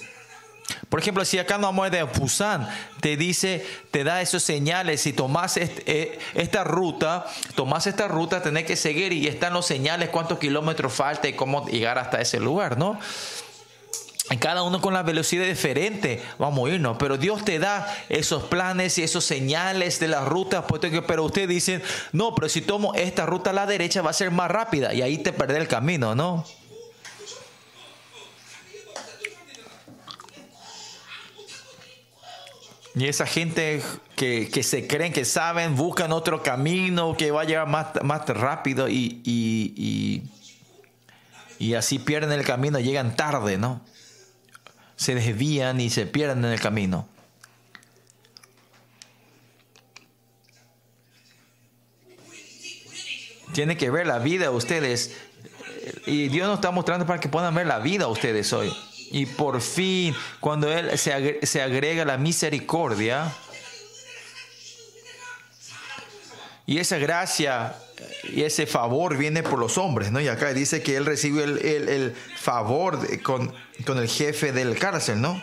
por ejemplo, si acá no vamos de Busan, te dice, te da esos señales, si tomas eh, esta ruta, tomas esta ruta, tenés que seguir y están los señales, cuántos kilómetros falta y cómo llegar hasta ese lugar, ¿no? cada uno con la velocidad diferente vamos a irnos, pero Dios te da esos planes y esos señales de las rutas, pero usted dice, no, pero si tomo esta ruta a la derecha va a ser más rápida y ahí te perdés el camino, ¿no? Y esa gente que, se creen que saben, buscan otro camino que va a llegar más, más rápido y, y, y, así pierden el camino, llegan tarde, ¿no? Se desvían y se pierden en el camino. Tiene que ver la vida ustedes. Y Dios nos está mostrando para que puedan ver la vida ustedes hoy. Y por fin, cuando Él se agrega, la misericordia, y esa gracia y ese favor viene por los hombres, ¿no? Y acá dice que Él recibió el, favor con, con el jefe del cárcel, ¿no?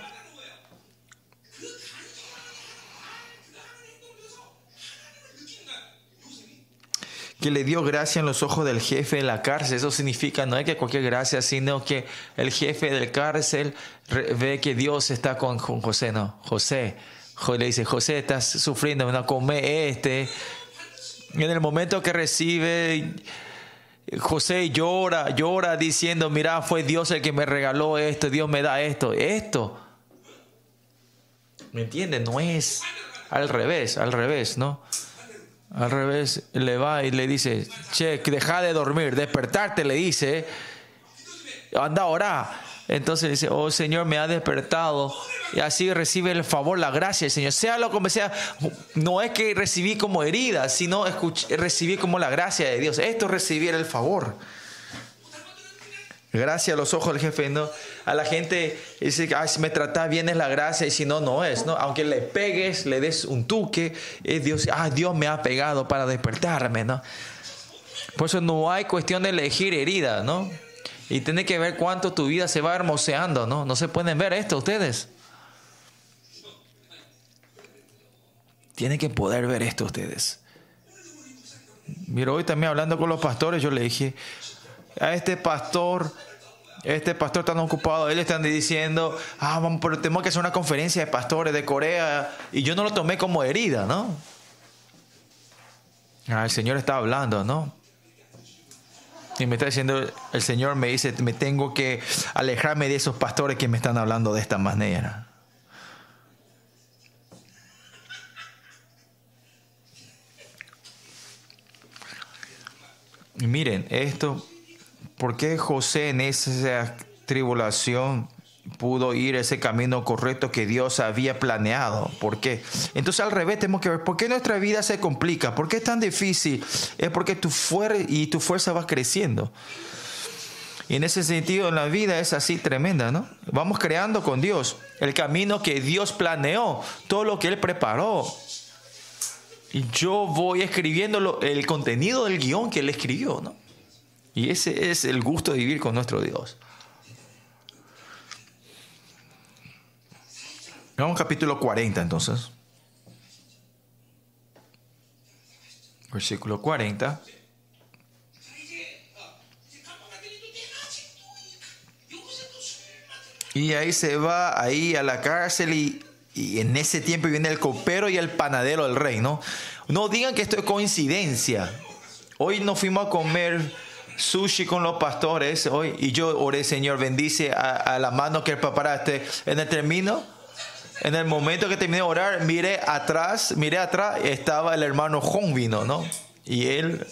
Que le dio gracia en los ojos del jefe de la cárcel. Eso significa no es que cualquier gracia, sino que el jefe del cárcel ve que Dios está con, José. No, José, le dice, José, estás sufriendo, no come este. En el momento que recibe, José llora, llora diciendo, mira, fue Dios el que me regaló esto, Dios me da esto, esto. ¿Me entiendes? No es al revés, al revés, ¿no? Al revés, le va y le dice, che, deja de dormir, despertarte, le dice, anda ahora, Entonces dice, oh Señor, me ha despertado. Y así recibe el favor, la gracia del Señor. Sea lo como sea, no es que recibí como herida, sino recibí como la gracia de Dios. Esto es recibir el favor. Gracias a los ojos del jefe, ¿no? A la gente dice, Ay, si me trata bien es la gracia y si no, no es, ¿no? Aunque le pegues, le des un tuque, es Dios, ah, Dios me ha pegado para despertarme, ¿no? Por eso no hay cuestión de elegir herida, ¿no? Y tiene que ver cuánto tu vida se va hermoseando, ¿no? No se pueden ver esto ustedes. Tienen que poder ver esto ustedes. Mira, hoy también hablando con los pastores, yo le dije, a este pastor, este pastor tan ocupado, él están diciendo, ah, vamos, pero tenemos que hacer una conferencia de pastores de Corea, y yo no lo tomé como herida, ¿no? Ah, el Señor está hablando, ¿no? Y me está diciendo, el Señor me dice, me tengo que alejarme de esos pastores que me están hablando de esta manera. Y miren, esto ¿Por qué José en esa tribulación pudo ir ese camino correcto que Dios había planeado? ¿Por qué? Entonces al revés tenemos que ver, ¿por qué nuestra vida se complica? ¿Por qué es tan difícil? Es porque tu fuerza y tu fuerza va creciendo. Y en ese sentido, en la vida es así tremenda, ¿no? Vamos creando con Dios el camino que Dios planeó, todo lo que Él preparó. Y yo voy escribiendo el contenido del guion que Él escribió, ¿no? Y ese es el gusto de vivir con nuestro Dios. Vamos capítulo 40 entonces. Versículo 40. Y ahí se va ahí a la cárcel y, y, en ese tiempo viene el copero y el panadero del rey, ¿no? No digan que esto es coincidencia. Hoy nos fuimos a comer sushi con los pastores hoy y yo oré, Señor, bendice a, la mano que preparaste. En el término, en el momento que terminé de orar, miré atrás, miré atrás, estaba el hermano Juan vino, ¿no? Y él,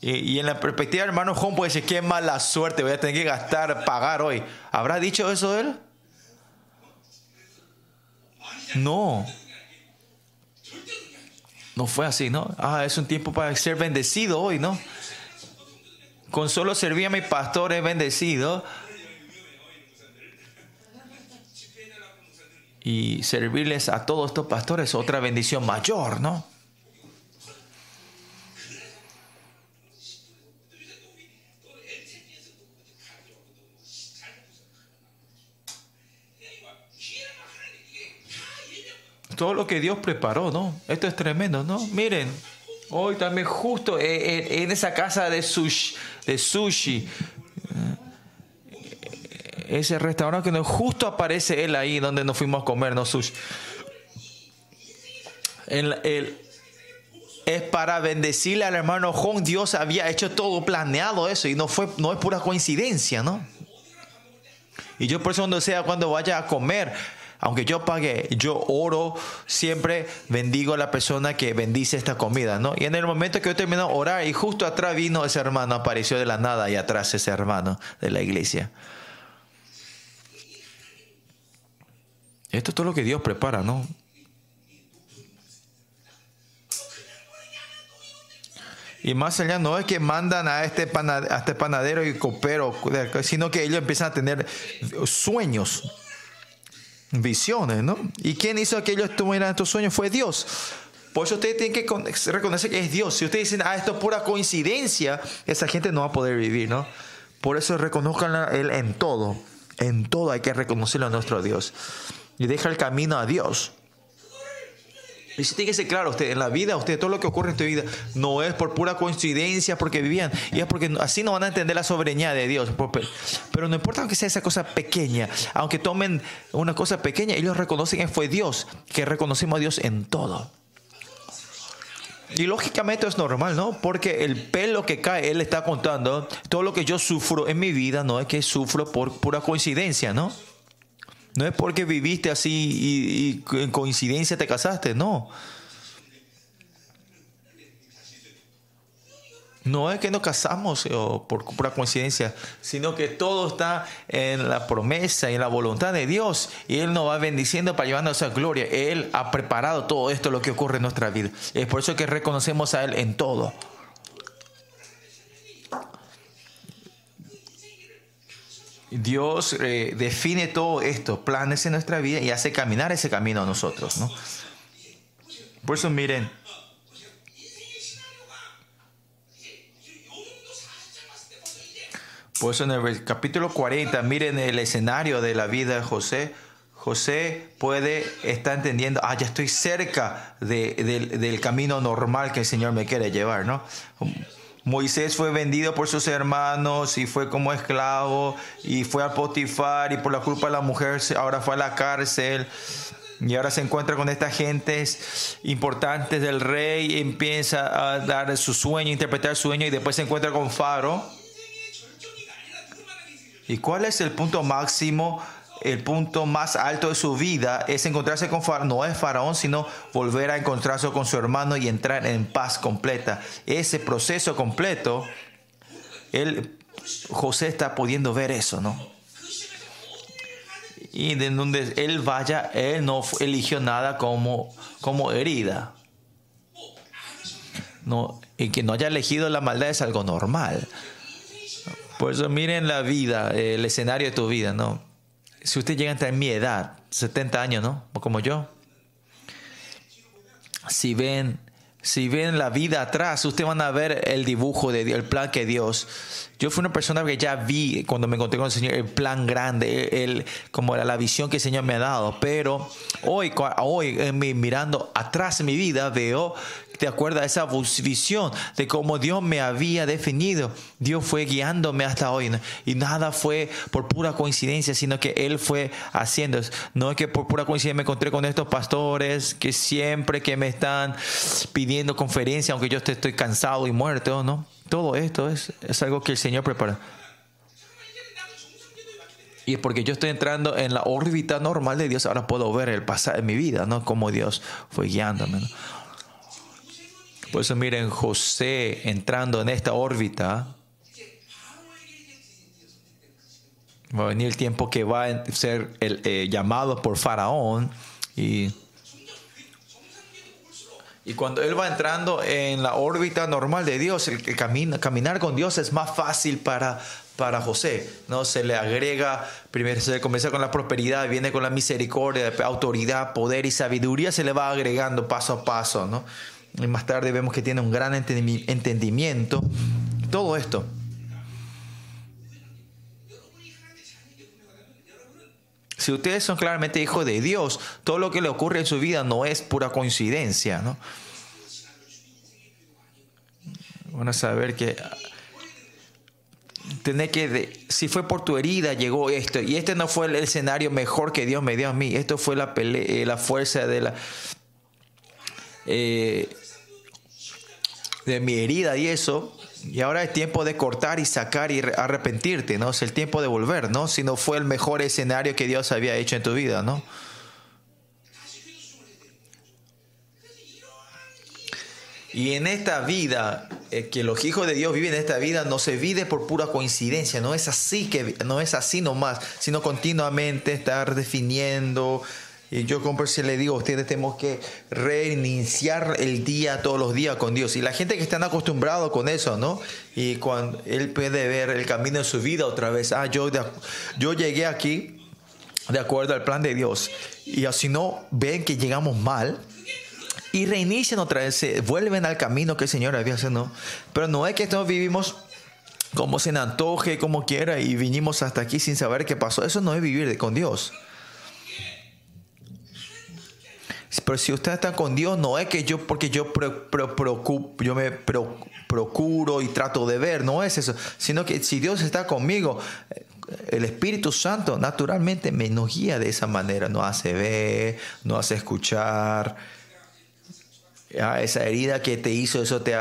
y, en la perspectiva del hermano Juan puede decir, qué mala suerte, voy a tener que gastar, pagar hoy. ¿Habrá dicho eso él? No. No fue así, ¿no? Ah, es un tiempo para ser bendecido hoy, ¿no? Con solo servir a mi pastor es bendecido. Y servirles a todos estos pastores es otra bendición mayor, ¿no? todo lo que Dios preparó, ¿no? Esto es tremendo, ¿no? Miren, Hoy también justo en, esa casa de sushi, de sushi eh, ese restaurante que justo aparece él ahí donde nos fuimos a comer, no sushi. es para bendecirle al hermano Juan. Dios había hecho todo planeado eso y no, fue, no es pura coincidencia, ¿no? Y yo por eso cuando sea, cuando vaya a comer, aunque yo pague, yo oro, siempre bendigo a la persona que bendice esta comida, ¿no? Y en el momento que yo termino de orar y justo atrás vino ese hermano, apareció de la nada y atrás ese hermano de la iglesia. Esto es todo lo que Dios prepara, ¿no? Y más allá no es que mandan a este, a este panadero y copero, sino que ellos empiezan a tener sueños visiones, ¿no? ¿Y quién hizo que ellos tuvieran estos sueños? Fue Dios. Por eso ustedes tienen que reconocer que es Dios. Si ustedes dicen, ah, esto es pura coincidencia, esa gente no va a poder vivir, ¿no? Por eso reconozcan a Él en todo. En todo hay que reconocerlo a nuestro Dios. Y deja el camino a Dios. Y si tiene que ser claro, usted, en la vida, usted, todo lo que ocurre en tu vida no es por pura coincidencia porque vivían, y es porque así no van a entender la soberanía de Dios. Pero no importa que sea esa cosa pequeña, aunque tomen una cosa pequeña, ellos reconocen que fue Dios, que reconocemos a Dios en todo. Y lógicamente es normal, ¿no? Porque el pelo que cae, Él está contando, todo lo que yo sufro en mi vida no es que sufro por pura coincidencia, ¿no? No es porque viviste así y, en coincidencia te casaste, no. no es que nos casamos eh, por pura coincidencia, sino que todo está en la promesa y en la voluntad de Dios. Y Él nos va bendiciendo para llevarnos a gloria. Él ha preparado todo esto, lo que ocurre en nuestra vida. Es por eso que reconocemos a Él en todo. Dios eh, define todo esto, planes en nuestra vida y hace caminar ese camino a nosotros. ¿no? Por eso miren, Por eso en el capítulo 40, miren el escenario de la vida de José. José puede estar entendiendo, ah, ya estoy cerca del camino normal que el Señor me quiere llevar, ¿no? Moisés fue vendido por sus hermanos y fue como esclavo y fue a Potifar y por la culpa de la mujer ahora fue a la cárcel y ahora se encuentra con estas gentes importantes del rey y empieza a dar su sueño, interpretar su sueño y después se encuentra con Faro ¿Y cuál es el punto máximo? El punto más alto de su vida es encontrarse con Faraón, no es Faraón, sino volver a encontrarse con su hermano y entrar en paz completa. Ese proceso completo, él, José está pudiendo ver eso, ¿no? Y de donde él vaya, él no eligió nada como, como herida. No, y que no haya elegido la maldad es algo normal. Por eso miren la vida, el escenario de tu vida, ¿no? Si usted llega a mi edad, 70 años, ¿no? Como yo. Si ven, si ven la vida atrás, ustedes van a ver el dibujo de el plan que Dios. Yo fui una persona que ya vi cuando me encontré con el Señor el plan grande, el, como era la visión que el Señor me ha dado. Pero hoy, hoy mirando atrás en mi vida, veo ¿Te acuerdas de esa visión de cómo Dios me había definido? Dios fue guiándome hasta hoy. Y nada fue por pura coincidencia, sino que Él fue haciendo. No es que por pura coincidencia me encontré con estos pastores que siempre que me están pidiendo conferencia, aunque yo estoy cansado y muerto, ¿no? Todo esto es, es algo que el Señor prepara. Y es porque yo estoy entrando en la órbita normal de Dios, ahora puedo ver el pasado de mi vida, ¿no? Cómo Dios fue guiándome. Por eso miren, José entrando en esta órbita, va a venir el tiempo que va a ser el, eh, llamado por Faraón y, y cuando él va entrando en la órbita normal de Dios, el, caminar con Dios es más fácil para, para José, ¿no? Se le agrega, primero se comienza con la prosperidad, viene con la misericordia, autoridad, poder y sabiduría, se le va agregando paso a paso, ¿no? Y más tarde vemos que tiene un gran entendimiento. Todo esto. Si ustedes son claramente hijos de Dios, todo lo que le ocurre en su vida no es pura coincidencia, ¿no? Van a saber que tener que si fue por tu herida llegó esto y este no fue el escenario mejor que Dios me dio a mí esto fue la pelea, la fuerza de la eh, de mi herida y eso. Y ahora es tiempo de cortar y sacar y arrepentirte, ¿no? Es el tiempo de volver, ¿no? Si no fue el mejor escenario que Dios había hecho en tu vida, ¿no? Y en esta vida, eh, que los hijos de Dios viven en esta vida, no se vive por pura coincidencia, no es así que no es así nomás, sino continuamente estar definiendo, y yo como si le digo, ustedes tenemos que reiniciar el día todos los días con Dios. Y la gente que están acostumbrados con eso, ¿no? Y cuando él puede ver el camino de su vida otra vez, ah, yo, yo llegué aquí de acuerdo al plan de Dios. Y así no ven que llegamos mal y reinician otra vez, se vuelven al camino que el Señor había hecho, ¿no? Pero no es que nosotros vivimos como se nos antoje, como quiera, y vinimos hasta aquí sin saber qué pasó. Eso no es vivir con Dios. Pero si usted está con Dios, no es que yo, porque yo, yo me procuro y trato de ver, no es eso, sino que si Dios está conmigo, eh, el Espíritu Santo naturalmente me nos guía de esa manera, no hace ver, no hace escuchar. Ah, esa herida que te hizo, eso te,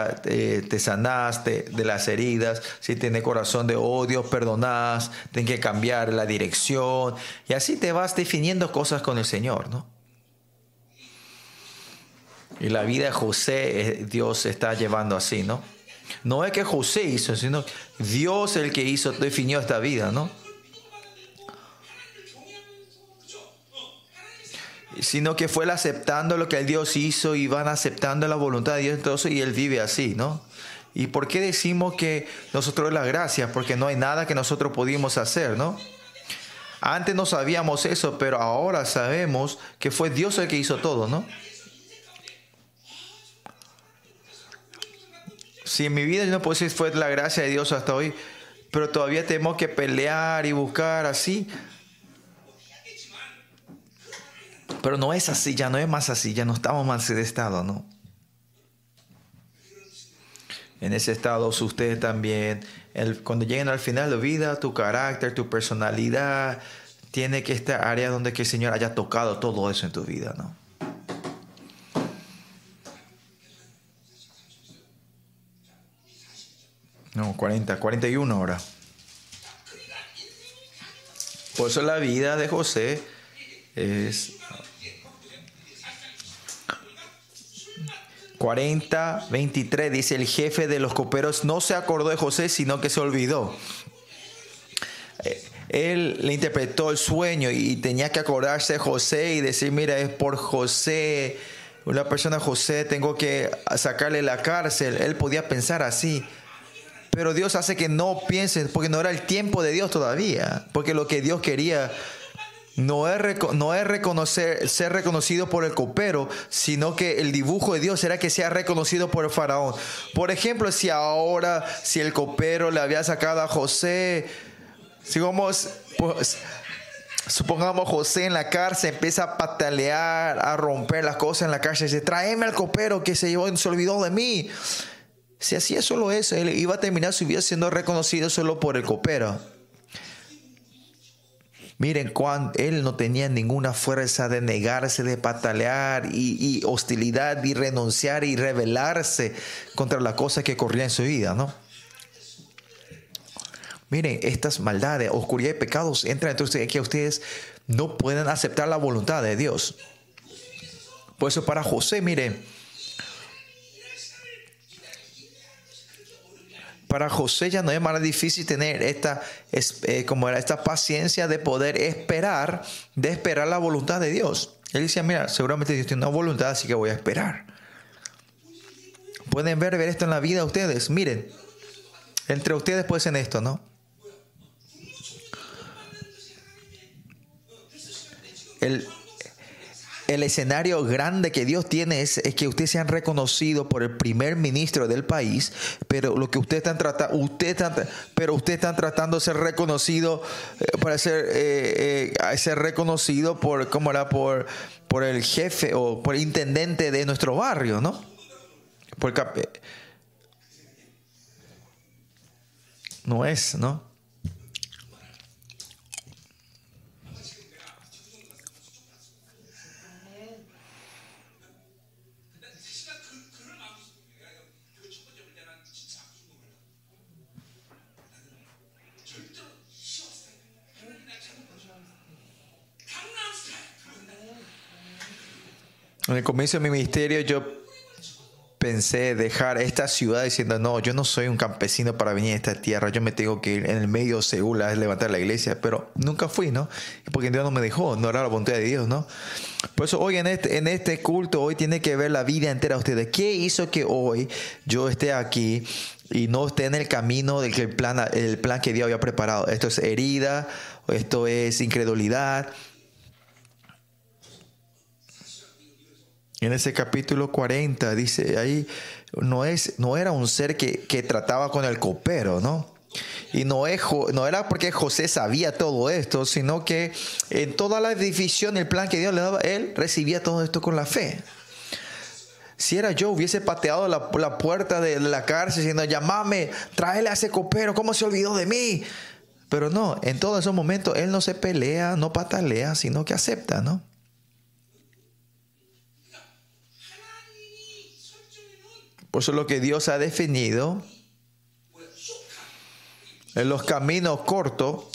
te, sanaste de las heridas. Si tienes corazón de odio, perdonás, tienes que cambiar la dirección. Y así te vas definiendo cosas con el Señor, ¿no? Y la vida de José, eh, Dios está llevando así, ¿no? No es que José hizo, sino Dios el que hizo, definió esta vida, ¿no? Sino que fue él aceptando lo que el Dios hizo y van aceptando la voluntad de Dios entonces y él vive así, ¿no? ¿Y por qué decimos que nosotros la gracia? Porque no hay nada que nosotros pudimos hacer, ¿no? Antes no sabíamos eso, pero ahora sabemos que fue Dios el que hizo todo, ¿no? Si en mi vida yo no puedo decir fue la gracia de Dios hasta hoy, pero todavía tenemos que pelear y buscar así. Pero no es así, ya no es más así, ya no estamos más en ese estado, ¿no? En ese estado ustedes también, cuando lleguen al final de vida, tu carácter, tu personalidad, tiene que estar área donde que el Señor haya tocado todo eso en tu vida, ¿no? No, 40, 41 ahora. Por eso la vida de José es 40, 23 dice el jefe de los coperos no se acordó de José, sino que se olvidó. Eh, él le interpretó el sueño y tenía que acordarse de José y decir, mira, es por José, una persona José, tengo que sacarle la cárcel. Él podía pensar así. Pero Dios hace que no piensen, porque no era el tiempo de Dios todavía, porque lo que Dios quería no es, no es reconocer, ser reconocido por el copero, sino que el dibujo de Dios era que sea reconocido por el faraón. Por ejemplo, si ahora, si el copero le había sacado a José, sigamos, pues, supongamos José en la cárcel empieza a patalear, a romper las cosas en la cárcel, dice, tráeme al copero que se, llevó, se olvidó de mí. Si hacía solo eso, él iba a terminar su vida siendo reconocido solo por el copero. Miren, cuando él no tenía ninguna fuerza de negarse, de patalear y, hostilidad y renunciar y rebelarse contra la cosa que corría en su vida, ¿no? Miren, estas maldades, oscuridad y pecados entran entre ustedes que ustedes no pueden aceptar la voluntad de Dios. Por eso para José, miren, para José ya no es más difícil tener esta, eh, como era, esta paciencia de poder esperar, de esperar la voluntad de Dios. Él decía, mira, seguramente Dios tiene una voluntad, así que voy a esperar. Pueden ver, ver esto en la vida ustedes. Miren, entre ustedes pueden ser esto, ¿no? El, el escenario grande que Dios tiene es, que ustedes sean reconocidos por el primer ministro del país, pero lo que ustedes están tratando, usted pero ustedes están tratando de ser reconocido eh, para ser, eh, eh, ser reconocido por, ¿cómo era? Por, por el jefe o por el intendente de nuestro barrio, ¿no? Por no es, ¿no? En el comienzo de mi ministerio yo pensé dejar esta ciudad diciendo, no, yo no soy un campesino para venir a esta tierra, yo me tengo que ir en el medio de Seúl a levantar la iglesia, pero nunca fui, ¿no? Porque Dios no me dejó, no era la voluntad de Dios, ¿no? Por eso hoy en este, en este culto, hoy tiene que ver la vida entera de ustedes. ¿Qué hizo que hoy yo esté aquí y no esté en el camino del plan, el plan que Dios había preparado? Esto es herida, esto es incredulidad, En ese capítulo 40 dice ahí, no, es, no era un ser que, trataba con el copero, ¿no? Y no, es, no era porque José sabía todo esto, sino que en toda la división, el plan que Dios le daba, él recibía todo esto con la fe. Si era yo, hubiese pateado la, la puerta de la cárcel diciendo, llamame, tráele a ese copero, ¿cómo se olvidó de mí? Pero no, en todos esos momentos él no se pelea, no patalea, sino que acepta, ¿no? Por eso lo que Dios ha definido en los caminos cortos,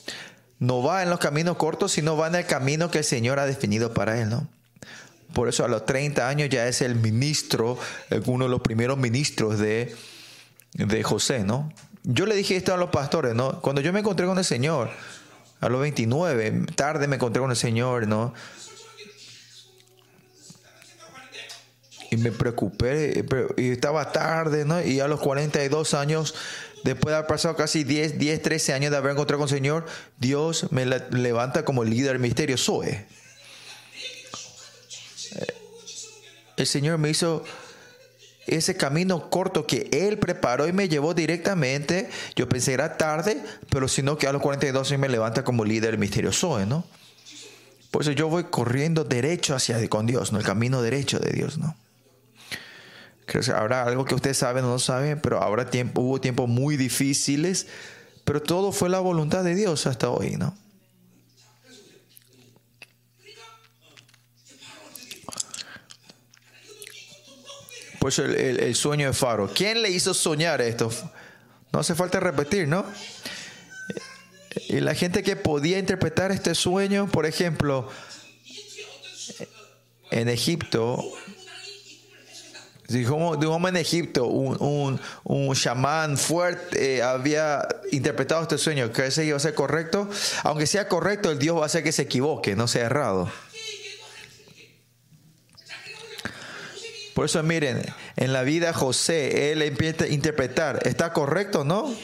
no va en los caminos cortos, sino va en el camino que el Señor ha definido para él, ¿no? Por eso a los 30 años ya es el ministro, uno de los primeros ministros de, de José, ¿no? Yo le dije esto a los pastores, ¿no? Cuando yo me encontré con el Señor, a los 29, tarde me encontré con el Señor, ¿no? Y me preocupé, y estaba tarde, ¿no? Y a los 42 años, después de haber pasado casi 10, 10 13 años de haber encontrado con el Señor, Dios me levanta como líder misterio. Soy. El Señor me hizo ese camino corto que Él preparó y me llevó directamente. Yo pensé era tarde, pero sino que a los 42 años me levanta como líder misterioso, ¿no? Por eso yo voy corriendo derecho hacia con Dios, ¿no? El camino derecho de Dios, ¿no? Habrá algo que ustedes saben o no saben, pero ahora tiempo, hubo tiempos muy difíciles, pero todo fue la voluntad de Dios hasta hoy, ¿no? Pues el, sueño de Faro. ¿Quién le hizo soñar esto? No hace falta repetir, ¿no? Y la gente que podía interpretar este sueño, por ejemplo, en Egipto, de un hombre en Egipto, un, un, un chamán fuerte eh, había interpretado este sueño, que ese iba a ser correcto. Aunque sea correcto, el Dios va a hacer que se equivoque, no sea errado. Por eso miren, en la vida José, él empieza a interpretar, ¿está correcto no?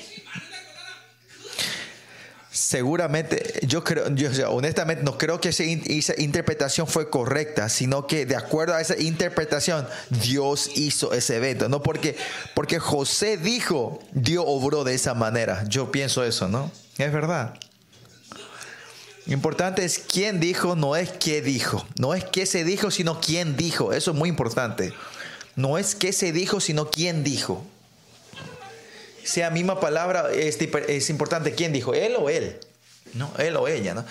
Seguramente, yo creo, yo honestamente no creo que esa, interpretación fue correcta, sino que de acuerdo a esa interpretación, Dios hizo ese evento, no porque, porque José dijo, Dios obró de esa manera. Yo pienso eso, ¿no? Es verdad. Importante es quién dijo, no es qué dijo. No es qué se dijo, sino quién dijo. Eso es muy importante. No es qué se dijo, sino quién dijo. Sea misma palabra, es, es importante quién dijo, él o él. No, él o ella, ¿no?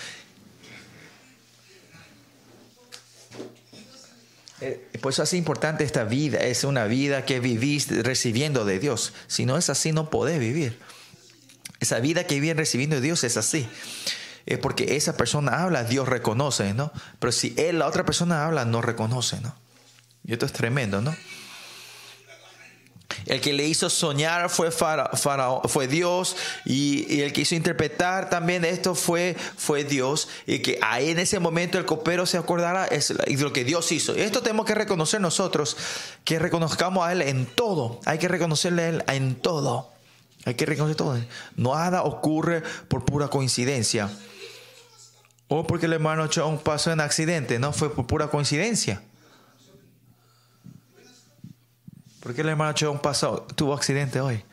Por eso es importante esta vida, es una vida que vivís recibiendo de Dios. Si no es así, no podés vivir. Esa vida que viven recibiendo de Dios es así es porque esa persona habla, Dios reconoce, ¿no? Pero si él, la otra persona habla, no reconoce, ¿no? Y esto es tremendo, ¿no? El que le hizo soñar fue, fue Dios y, el que hizo interpretar también esto fue, fue Dios. Y que ahí en ese momento el copero se acordará es lo que Dios hizo. Esto tenemos que reconocer nosotros, que reconozcamos a Él en todo. Hay que reconocerle a Él en todo. Hay que reconocer todo. Nada ocurre por pura coincidencia. O porque el hermano Chong pasó en accidente, no fue por pura coincidencia. ¿Por qué el hermano Chong pasó, tuvo accidente hoy?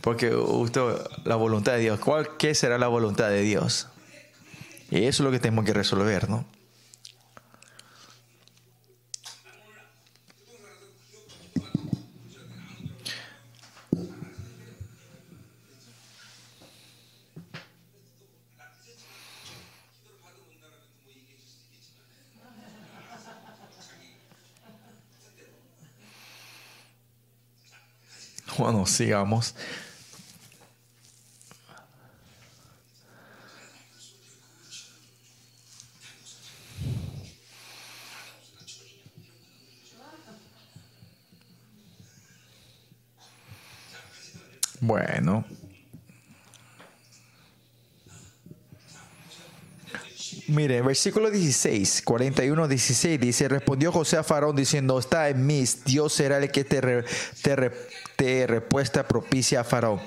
Porque usted, la voluntad de Dios. ¿Cuál qué será la voluntad de Dios? Y eso es lo que tenemos que resolver, ¿no? Bueno, sigamos. Bueno. Mire, versículo 16, 41, 16 dice, respondió José a Faraón diciendo, está en mí, Dios será el que te, te, te respuesta propicia a Faraón.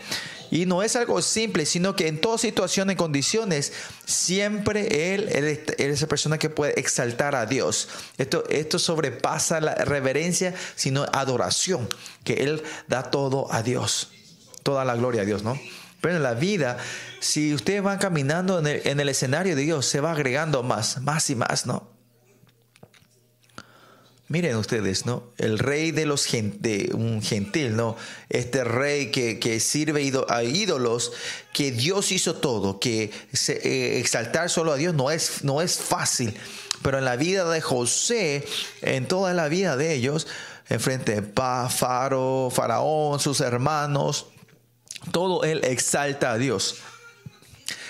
Y no es algo simple, sino que en toda situación y condiciones, siempre él, es esa persona que puede exaltar a Dios. Esto, esto sobrepasa la reverencia, sino adoración, que Él da todo a Dios, toda la gloria a Dios, ¿no? Pero en la vida, si ustedes van caminando en el escenario de Dios, se va agregando más, más y más, ¿no? Miren ustedes, ¿no? El rey de los de un gentil, ¿no? Este rey que, sirve a ídolos, que Dios hizo todo, que eh, exaltar solo a Dios no es, no es fácil. Pero en la vida de José, en toda la vida de ellos, enfrente de Faro, Faraón, sus hermanos, todo él exalta a Dios.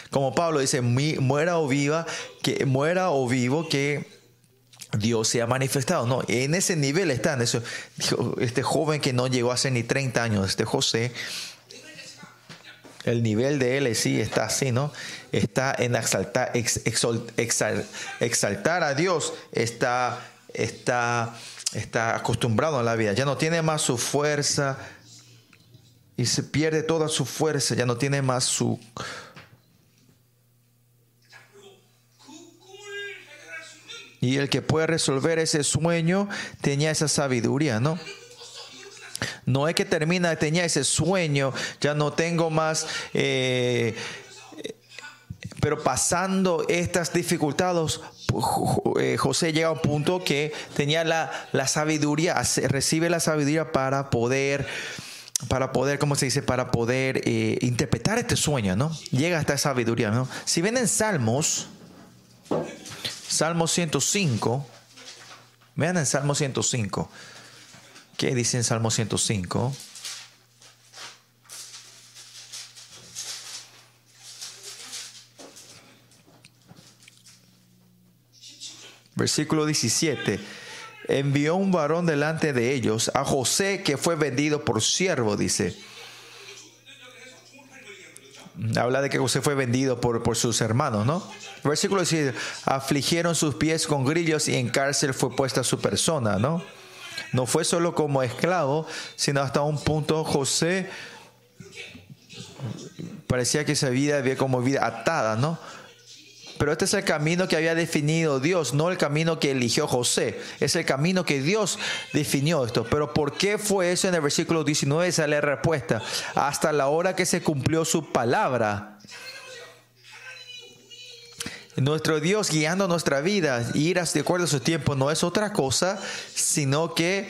Como Pablo dice, muera o viva, que muera o vivo, que Dios se ha manifestado. No, en ese nivel están. Eso, este joven que no llegó a ser ni 30 años, este José, el nivel de él sí está así, ¿no? Está en exaltar, exaltar a Dios, está, está, está acostumbrado a la vida, ya no tiene más su fuerza y se pierde toda su fuerza, ya no tiene más su... Y el que puede resolver ese sueño tenía esa sabiduría, ¿no? No es que termina, tenía ese sueño, ya no tengo más... Eh, pero pasando estas dificultades, eh, José llega a un punto que tenía la, sabiduría, recibe la sabiduría para poder, para poder, ¿cómo se dice? Para poder eh, interpretar este sueño, ¿no? Llega hasta esta sabiduría, ¿no? Si ven en Salmos, Salmo 105, vean en Salmo 105. ¿Qué dice en Salmo 105? Versículo 17. Envió un varón delante de ellos, a José que fue vendido por siervo, dice. Habla de que José fue vendido por, por sus hermanos, ¿no? Versículo 17. Afligieron sus pies con grillos y en cárcel fue puesta su persona, ¿no? No fue solo como esclavo, sino hasta un punto José parecía que esa vida había como vida atada, ¿no? Pero este es el camino que había definido Dios, no el camino que eligió José. Es el camino que Dios definió esto. Pero ¿por qué fue eso en el versículo 19? Sale la respuesta. Hasta la hora que se cumplió su palabra. Nuestro Dios guiando nuestra vida, ir de acuerdo a su tiempo, no es otra cosa, sino que,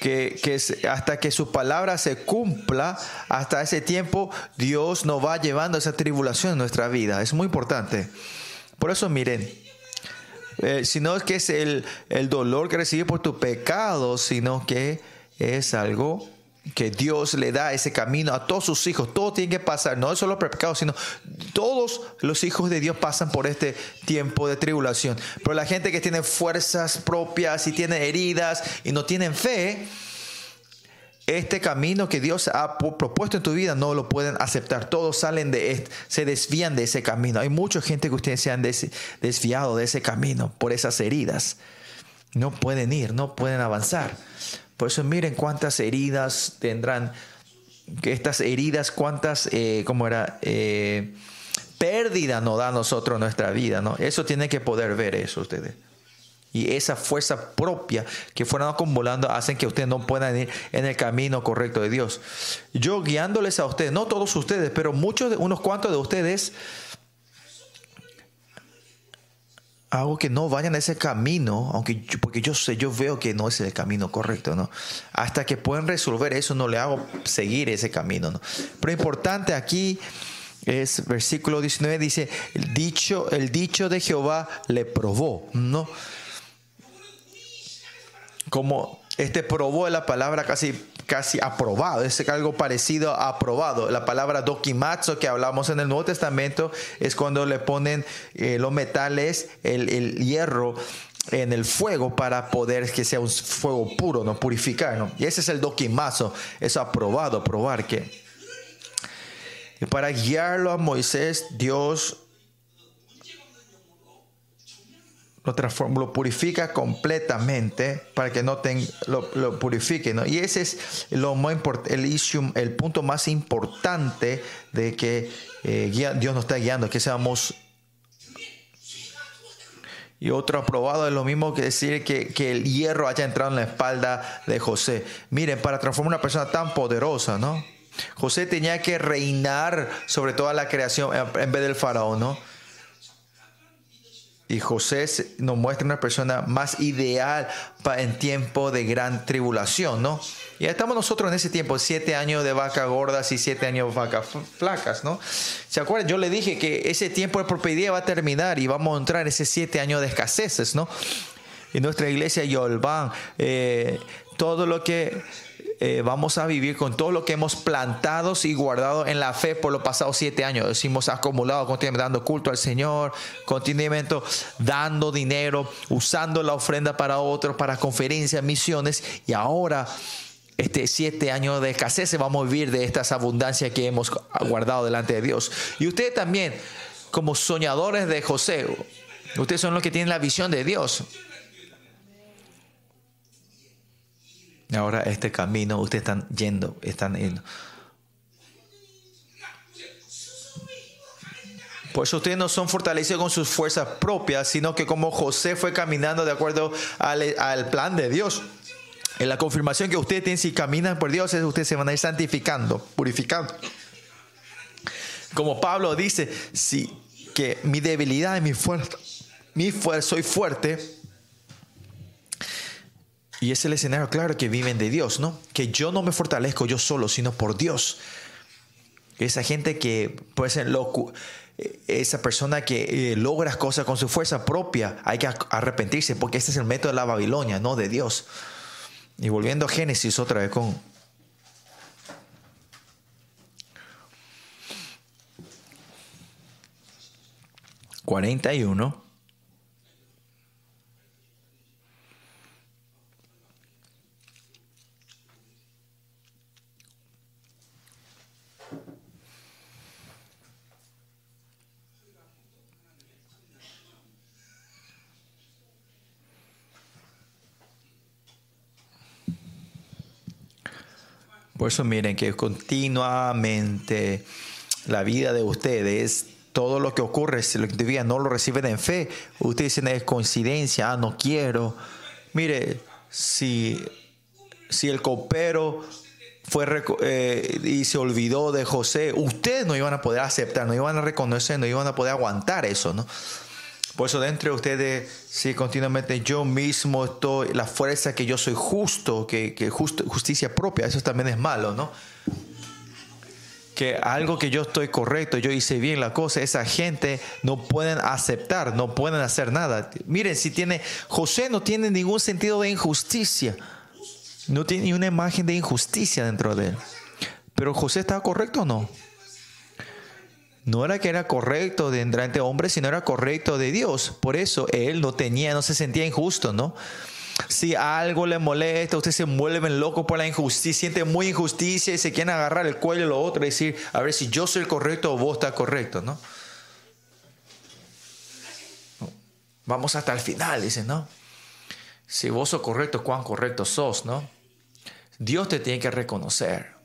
que, hasta que su palabra se cumpla, hasta ese tiempo, Dios nos va llevando esa tribulación en nuestra vida. Es muy importante. Por eso miren, eh, es que es el, el dolor que recibes por tu pecado, sino que es algo que Dios le da ese camino a todos sus hijos. Todo tiene que pasar, no solo pecado, sino todos los hijos de Dios pasan por este tiempo de tribulación. Pero la gente que tiene fuerzas propias y tiene heridas y no tienen fe, este camino que Dios ha propuesto en tu vida no lo pueden aceptar. Todos salen de se desvían de ese camino. Hay mucha gente que ustedes se han desviado de ese camino por esas heridas. No pueden ir, no pueden avanzar. Por eso miren cuántas heridas tendrán, estas heridas, cuántas, eh, ¿cómo era? Eh, pérdida nos da a nosotros nuestra vida, ¿no? Eso tiene que poder ver eso ustedes. Y esa fuerza propia que fueron acumulando hacen que ustedes no puedan ir en el camino correcto de Dios. Yo guiándoles a ustedes, no todos ustedes, pero muchos, unos cuantos de ustedes, hago que no vayan a ese camino, aunque porque yo sé, yo veo que no es el camino correcto, ¿no? Hasta que puedan resolver eso, no le hago seguir ese camino, ¿no? Pero importante aquí es versículo 19 dice, el dicho, el dicho de Jehová le probó, ¿no? Como este probó la palabra casi, casi aprobado, es algo parecido a aprobado. La palabra dokimatsu que hablamos en el Nuevo Testamento es cuando le ponen eh, los metales, el, hierro en el fuego para poder que sea un fuego puro, no purificar, ¿no? Y ese es el dokimatsu, es aprobado, probar que. Y para guiarlo a Moisés, Dios lo transforma, lo purifica completamente para que no lo, purifique. ¿no? Y ese es lo más el, el punto más importante de que eh, Dios nos está guiando, que seamos... Y otro aprobado es lo mismo que decir que, que, el hierro haya entrado en la espalda de José. Miren, para transformar una persona tan poderosa, ¿no? José tenía que reinar sobre toda la creación en vez del faraón, ¿no? Y José nos muestra una persona más ideal en tiempo de gran tribulación, ¿no? Y estamos nosotros en ese tiempo, siete años de vacas gordas y siete años de vacas flacas, ¿no? ¿Se acuerdan? Yo le dije que ese tiempo de propiedad va a terminar y vamos a entrar en ese siete años de escaseces, ¿no? En nuestra iglesia Yolban, eh, todo lo que eh, vamos a vivir con todo lo que hemos plantado y guardado en la fe por los pasados siete años. Hemos acumulado continuamente dando culto al Señor, continuamente dando dinero, usando la ofrenda para otros, para conferencias, misiones. Y ahora, este siete años de escasez, vamos a vivir de estas abundancias que hemos guardado delante de Dios. Y ustedes también, como soñadores de José, ustedes son los que tienen la visión de Dios. Ahora este camino, ustedes están yendo, están yendo. Por eso ustedes no son fortalecidos con sus fuerzas propias, sino que como José fue caminando de acuerdo al, plan de Dios. En la confirmación que ustedes tienen, si caminan por Dios, ustedes se van a ir santificando, purificando. Como Pablo dice, si que mi debilidad y mi fuerza, mi fuerza, soy fuerte, y es el escenario claro que viven de Dios, ¿no? Que yo no me fortalezco yo solo, sino por Dios. Esa gente que puede ser loco, esa persona que eh, logra cosas con su fuerza propia, hay que arrepentirse porque este es el método de la Babilonia, no de Dios. Y volviendo a Génesis otra vez con... ...41... Por eso miren que continuamente la vida de ustedes, todo lo que ocurre, si lo que todavía no lo reciben en fe, ustedes dicen es coincidencia, ah, no quiero. Mire, si, si el copero fue eh, y se olvidó de José, ustedes no iban a poder aceptar, no iban a reconocer, no iban a poder aguantar eso, ¿no? Por eso dentro de ustedes, si continuamente yo mismo estoy, la fuerza que yo soy justo, que, que justicia propia, eso también es malo, ¿no? Que algo que yo estoy correcto, yo hice bien la cosa, esa gente no pueden aceptar, no pueden hacer nada. Miren, si tiene, José no tiene ningún sentido de injusticia, no tiene ni una imagen de injusticia dentro de él. Pero José estaba correcto o no? No era que era correcto de entre hombres, sino era correcto de Dios. Por eso él no tenía, no se sentía injusto, ¿no? Si algo le molesta, ustedes se vuelven locos por la injusticia, sienten muy injusticia y se quieren agarrar el cuello de lo otro y decir, a ver si yo soy el correcto o vos estás correcto, ¿no? Vamos hasta el final, dicen, ¿no? Si vos sos correcto, cuán correcto sos, ¿no? Dios te tiene que reconocer.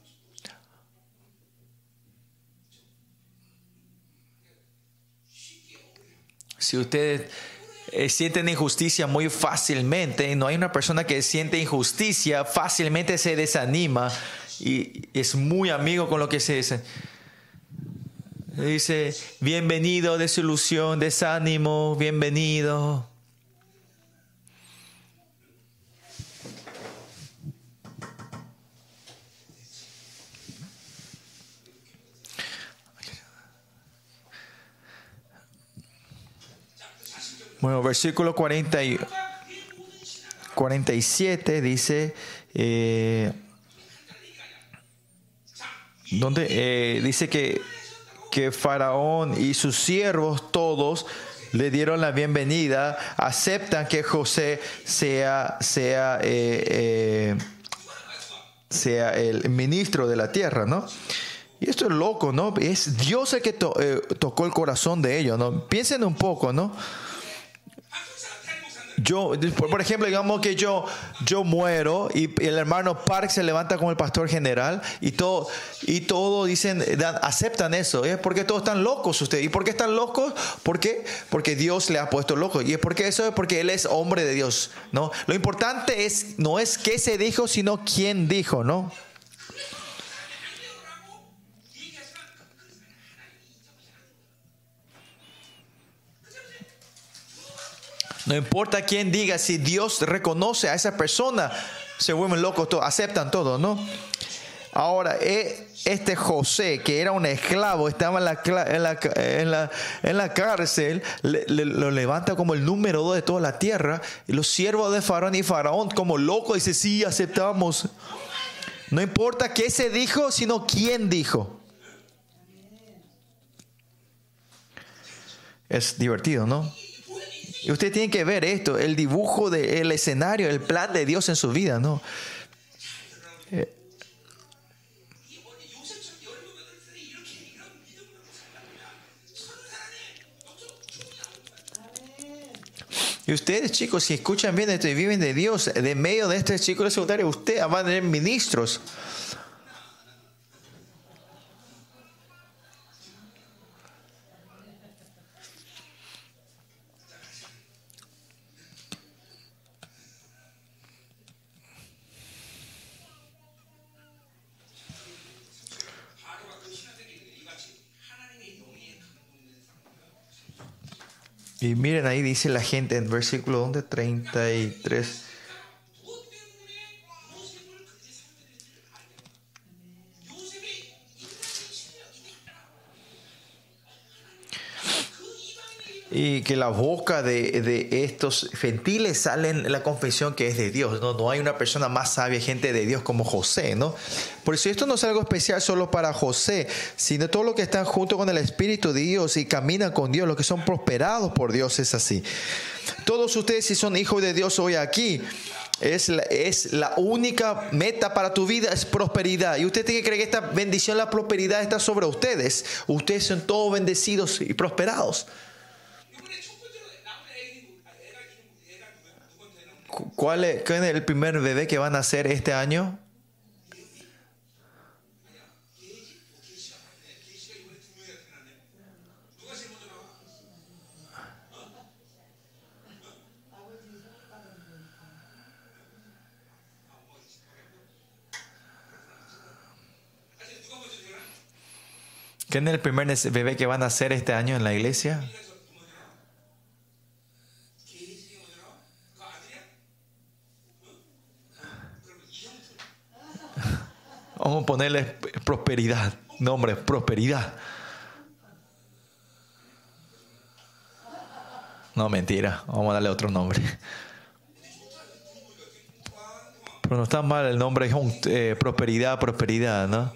Si ustedes eh, sienten injusticia muy fácilmente, no hay una persona que siente injusticia, fácilmente se desanima y es muy amigo con lo que se dice. Dice, bienvenido, desilusión, desánimo, bienvenido. Bueno, versículo 40 y 47 dice, eh, donde eh, dice que, que Faraón y sus siervos todos le dieron la bienvenida, aceptan que José sea, sea, eh, sea el ministro de la tierra, ¿no? Y esto es loco, ¿no? Es Dios el que tocó el corazón de ellos, ¿no? Piensen un poco, ¿no? Yo, por ejemplo, digamos que yo, yo muero y el hermano Park se levanta como el pastor general y todo, y todo dicen, aceptan eso. ¿Es porque todos están locos ustedes? ¿Y por qué están locos? ¿Por? Porque Dios le ha puesto loco. Y es porque eso es porque Él es hombre de Dios. ¿no? Lo importante es, no es qué se dijo, sino quién dijo, ¿no? No importa quién diga, si Dios reconoce a esa persona, se vuelven locos, aceptan todo, ¿no? Ahora, e, este José, que era un esclavo, estaba en la, en la, cárcel, lo levanta como el número dos de toda la tierra. Y los siervos de Faraón y Faraón, como locos, dice: Sí, aceptamos. No importa qué se dijo, sino quién dijo. Es divertido, ¿no? Y usted tiene que ver esto, el dibujo del escenario, el plan de Dios en su vida, ¿no? Eh, Y ustedes, chicos, si escuchan bien esto y viven de Dios, de medio de este ciclo secundario, ustedes van a tener ministros. Y miren ahí dice la gente en versículo donde 33. Y que la boca de, estos gentiles sale en la confesión que es de Dios. ¿no? no hay una persona más sabia, gente de Dios como José. ¿no? Por eso esto no es algo especial solo para José, sino todo lo que están junto con el Espíritu de Dios y caminan con Dios, los que son prosperados por Dios es así. Todos ustedes si son hijos de Dios hoy aquí, es la, es la, única meta para tu vida, es prosperidad. Y usted tiene que creer que esta bendición, la prosperidad está sobre ustedes. Ustedes son todos bendecidos y prosperados. ¿Cuál es, el primer bebé que van a hacer este año? ¿Quién es el primer bebé que van a hacer este año en la iglesia? Vamos a ponerle prosperidad. Nombre, prosperidad. No, mentira. Vamos a darle otro nombre. Pero no está mal el nombre, eh, prosperidad, prosperidad, ¿no?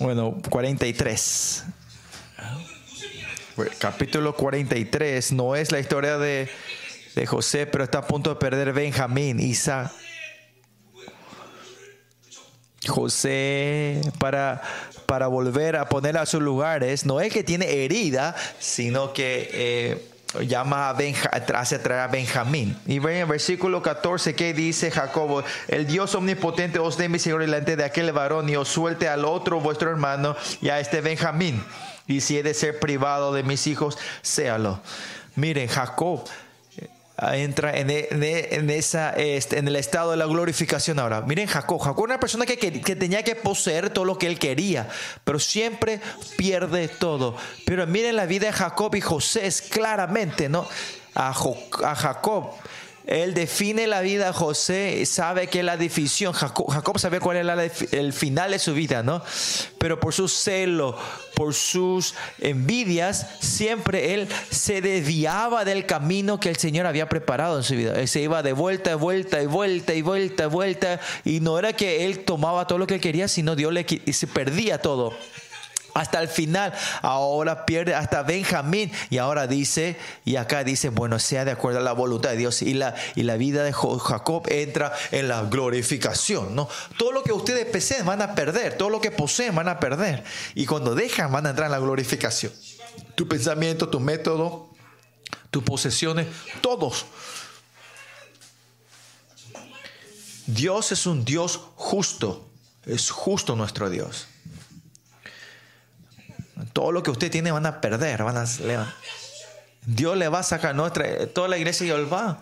Bueno, 43. Capítulo 43 no es la historia de, de José, pero está a punto de perder Benjamín, Isa. José, para, para volver a poner a sus lugares, no es que tiene herida, sino que eh, llama a hace traer a Benjamín. Y ven en versículo 14 que dice Jacobo, el Dios omnipotente os dé misericordia delante de aquel varón y os suelte al otro vuestro hermano y a este Benjamín. Y si he de ser privado de mis hijos, séalo. Miren, Jacob entra en, en, esa, este, en el estado de la glorificación ahora. Miren Jacob, Jacob era una persona que, que, tenía que poseer todo lo que él quería, pero siempre pierde todo. Pero miren la vida de Jacob y José es claramente, ¿no? A, a Jacob él define la vida de José, sabe que la división, Jacob, Jacob sabía cuál era el final de su vida, ¿no? Pero por su celo, por sus envidias, siempre él se desviaba del camino que el Señor había preparado en su vida. Él se iba de vuelta, vuelta y vuelta y vuelta y vuelta. Y no era que él tomaba todo lo que quería, sino Dios le y se perdía todo hasta el final. Ahora pierde hasta Benjamín. Y ahora dice, y acá dice, bueno, sea de acuerdo a la voluntad de Dios. Y la, y la vida de Jacob entra en la glorificación. ¿no? Todo lo que ustedes poseen van a perder. Todo lo que poseen van a perder. Y cuando dejan van a entrar en la glorificación. Tu pensamiento, tu método, tus posesiones, todos. Dios es un Dios justo. Es justo nuestro Dios. Todo lo que usted tiene van a perder, van a, Dios le va a sacar nuestra, toda la iglesia y va.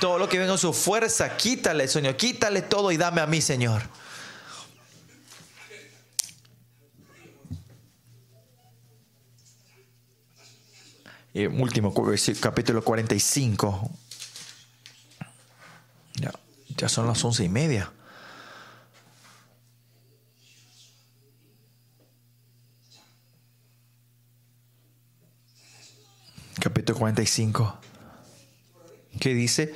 Todo lo que venga en su fuerza, quítale, Señor, quítale todo y dame a mí, Señor. Y último capítulo 45. Ya, ya son las once y media. Capítulo 45. ¿Qué dice?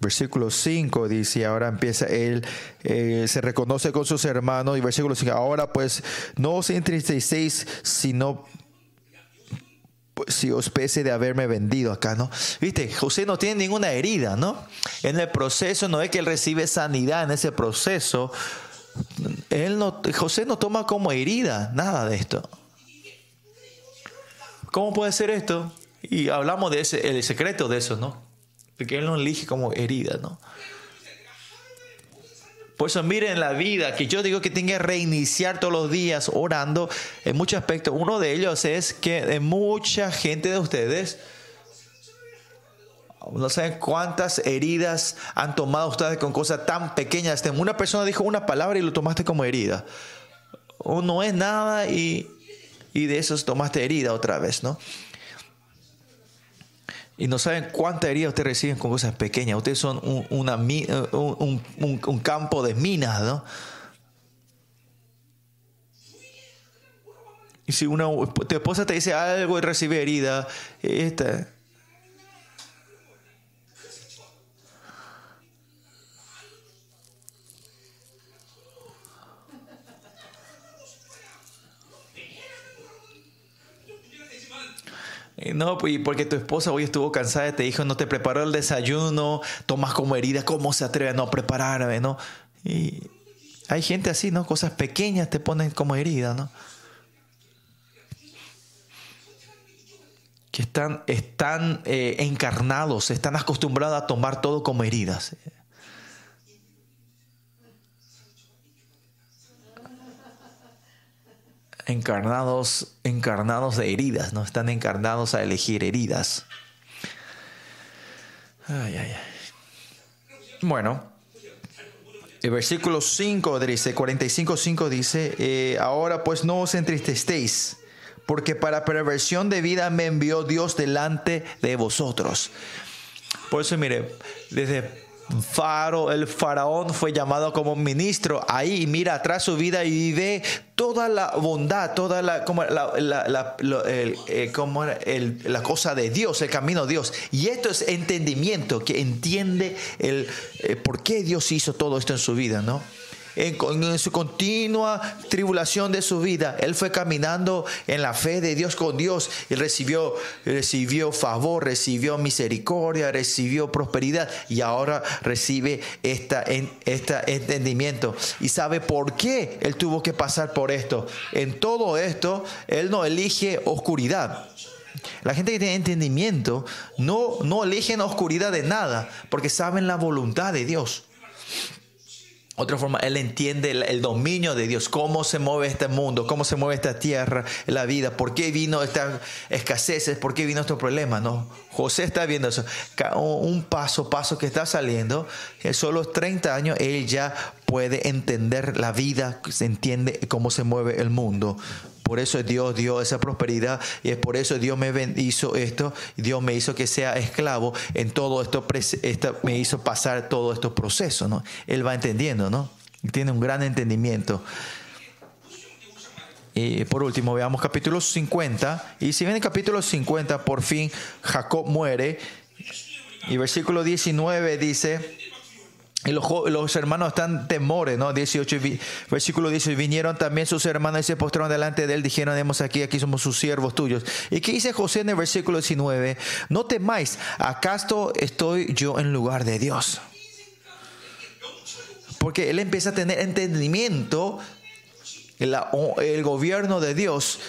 Versículo 5 dice, ahora empieza él, eh, se reconoce con sus hermanos. Y versículo 5, ahora pues no os entristecéis, sino pues, si os pese de haberme vendido acá, ¿no? Viste, José no tiene ninguna herida, ¿no? En el proceso no es que él recibe sanidad en ese proceso. Él no, José no toma como herida nada de esto. ¿Cómo puede ser esto? Y hablamos de ese, el secreto de eso, ¿no? Porque Él no elige como herida, ¿no? Por eso miren la vida, que yo digo que tiene que reiniciar todos los días orando en muchos aspectos. Uno de ellos es que mucha gente de ustedes, no saben cuántas heridas han tomado ustedes con cosas tan pequeñas. Una persona dijo una palabra y lo tomaste como herida. O no es nada y, y de eso tomaste herida otra vez, ¿no? Y no saben cuánta herida ustedes reciben con cosas pequeñas. Ustedes son un, un, un, campo de minas, ¿no? Y si una, tu esposa te dice algo y recibe herida, esta, No, pues porque tu esposa hoy estuvo cansada, te dijo, no te preparó el desayuno, tomas como herida, ¿cómo se atreve a no prepararme, no? Y hay gente así, ¿no? Cosas pequeñas te ponen como herida, ¿no? Que están, están eh, encarnados, están acostumbrados a tomar todo como heridas. Encarnados, encarnados de heridas, no están encarnados a elegir heridas. Ay, ay. Bueno, el versículo 5 dice, 45.5 dice, eh, ahora pues no os entristestéis, porque para perversión de vida me envió Dios delante de vosotros. Por eso, mire, desde Faro, el faraón fue llamado como ministro ahí mira atrás su vida y ve toda la bondad, toda la, como la, eh, como la cosa de Dios, el camino de Dios. Y esto es entendimiento, que entiende el eh, por qué Dios hizo todo esto en su vida, ¿no? En, su continua tribulación de su vida, él fue caminando en la fe de Dios con Dios y recibió, recibió favor, recibió misericordia, recibió prosperidad y ahora recibe esta, entendimiento. Y sabe por qué él tuvo que pasar por esto. En todo esto, él no elige oscuridad. La gente que tiene entendimiento no, no eligen oscuridad de nada porque saben la voluntad de Dios. Otra forma, él entiende el, dominio de Dios, cómo se mueve este mundo, cómo se mueve esta tierra, la vida, por qué vino esta escasez, por qué vino este problema, ¿no? José está viendo eso, un paso, paso que está saliendo, en solo 30 años él ya puede entender la vida, se entiende cómo se mueve el mundo. Por eso Dios dio esa prosperidad y es por eso Dios me hizo esto, Dios me hizo que sea esclavo en todo esto, me hizo pasar todos estos procesos, ¿no? Él va entendiendo, ¿no? Tiene un gran entendimiento. Y por último, veamos capítulo 50. Y si viene el capítulo 50, por fin Jacob muere. Y versículo 19 dice, y los, hermanos están temores, ¿no? 18, versículo 10, vinieron también sus hermanos y se postraron delante de él, dijeron, hemos aquí, aquí somos sus siervos tuyos. ¿Y qué dice José en el versículo 19? No temáis, ¿acaso estoy yo en lugar de Dios? Porque él empieza a tener entendimiento, el, el gobierno de Dios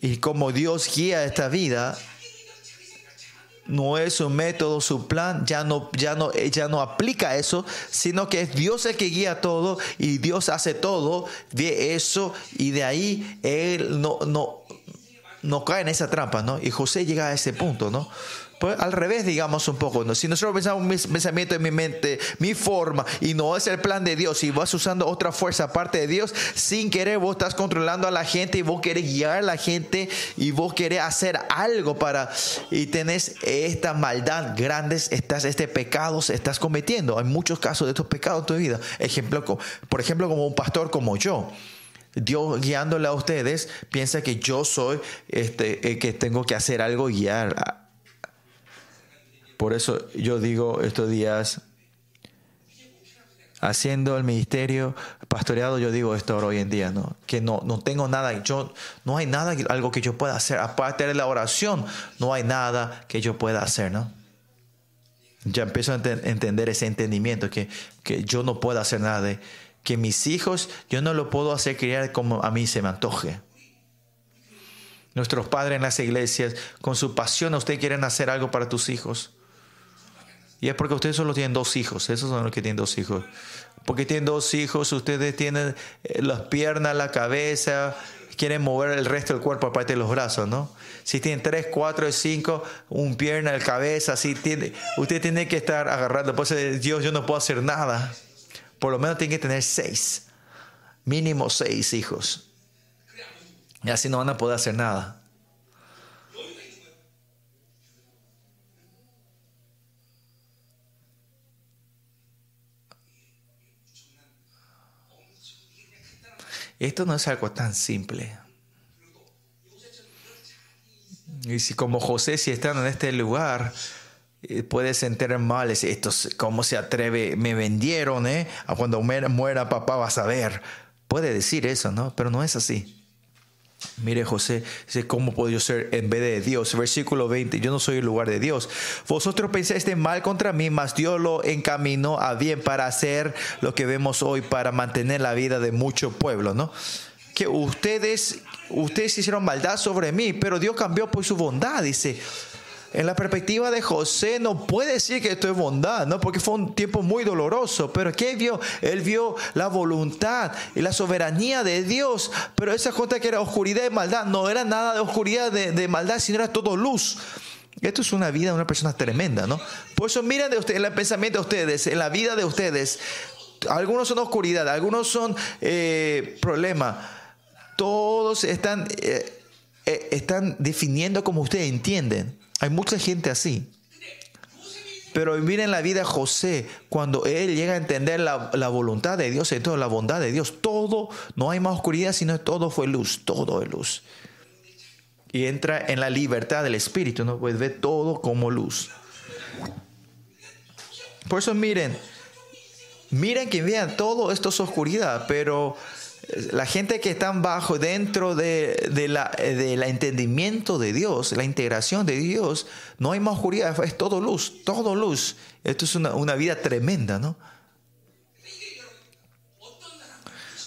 y como Dios guía esta vida, no es su método, su plan, ya no, ya no, ya no aplica eso, sino que es Dios el que guía todo y Dios hace todo, ve eso y de ahí él no, no, no cae en esa trampa, ¿no? Y José llega a ese punto, ¿no? Pues al revés, digamos un poco. ¿no? Si nosotros pensamos mi pensamiento en mi mente, mi forma, y no es el plan de Dios, y vas usando otra fuerza aparte de Dios, sin querer vos estás controlando a la gente y vos querés guiar a la gente y vos querés hacer algo para. y tenés esta maldad grandes, estás, este pecado estás cometiendo. Hay muchos casos de estos pecados en tu vida. Ejemplo, por ejemplo, como un pastor como yo. Dios guiándole a ustedes piensa que yo soy este, el que tengo que hacer algo guiar por eso yo digo estos días, haciendo el ministerio pastoreado, yo digo esto hoy en día, ¿no? Que no, no tengo nada, yo, no hay nada, algo que yo pueda hacer. Aparte de la oración, no hay nada que yo pueda hacer, ¿no? Ya empiezo a entender ese entendimiento, que, que yo no puedo hacer nada, de, que mis hijos, yo no lo puedo hacer criar como a mí se me antoje. Nuestros padres en las iglesias, con su pasión, ustedes quieren hacer algo para tus hijos. Y es porque ustedes solo tienen dos hijos. Esos son los que tienen dos hijos. Porque tienen dos hijos, ustedes tienen eh, las piernas, la cabeza, quieren mover el resto del cuerpo aparte de los brazos, ¿no? Si tienen tres, cuatro, cinco, un pierna, la cabeza, así tiene, usted tiene que estar agarrando. Pues Dios, yo no puedo hacer nada. Por lo menos tiene que tener seis, mínimo seis hijos. Y así no van a poder hacer nada. Esto no es algo tan simple. Y si como José, si están en este lugar, eh, puede sentir mal, esto, ¿cómo se atreve? Me vendieron, ¿eh? A cuando muera papá vas a ver. Puede decir eso, ¿no? Pero no es así. Mire José, ¿cómo puedo ser en vez de Dios? Versículo 20, yo no soy el lugar de Dios. Vosotros pensáis de mal contra mí, mas Dios lo encaminó a bien para hacer lo que vemos hoy, para mantener la vida de mucho pueblo, ¿no? Que ustedes, ustedes hicieron maldad sobre mí, pero Dios cambió por su bondad, dice en la perspectiva de José no puede decir que esto es bondad, ¿no? Porque fue un tiempo muy doloroso. Pero ¿qué vio? Él vio la voluntad y la soberanía de Dios. Pero esa cosa que era oscuridad y maldad no era nada de oscuridad, de, maldad, sino era todo luz. Esto es una vida de una persona tremenda, ¿no? Por eso miren de ustedes, el pensamiento de ustedes, en la vida de ustedes, algunos son oscuridad, algunos son eh, problemas. Todos están, eh, eh, están definiendo como ustedes entienden. Hay mucha gente así. Pero miren la vida José, cuando él llega a entender la, voluntad de Dios toda la bondad de Dios, todo, no hay más oscuridad, sino todo fue luz, todo es luz. Y entra en la libertad del Espíritu, ¿no? Pues ve todo como luz. Por eso miren, miren que vean todo esto es oscuridad, pero la gente que está bajo dentro de, la, del entendimiento de Dios, la integración de Dios, no hay más oscuridad, es todo luz, todo luz. Esto es una, vida tremenda, ¿no?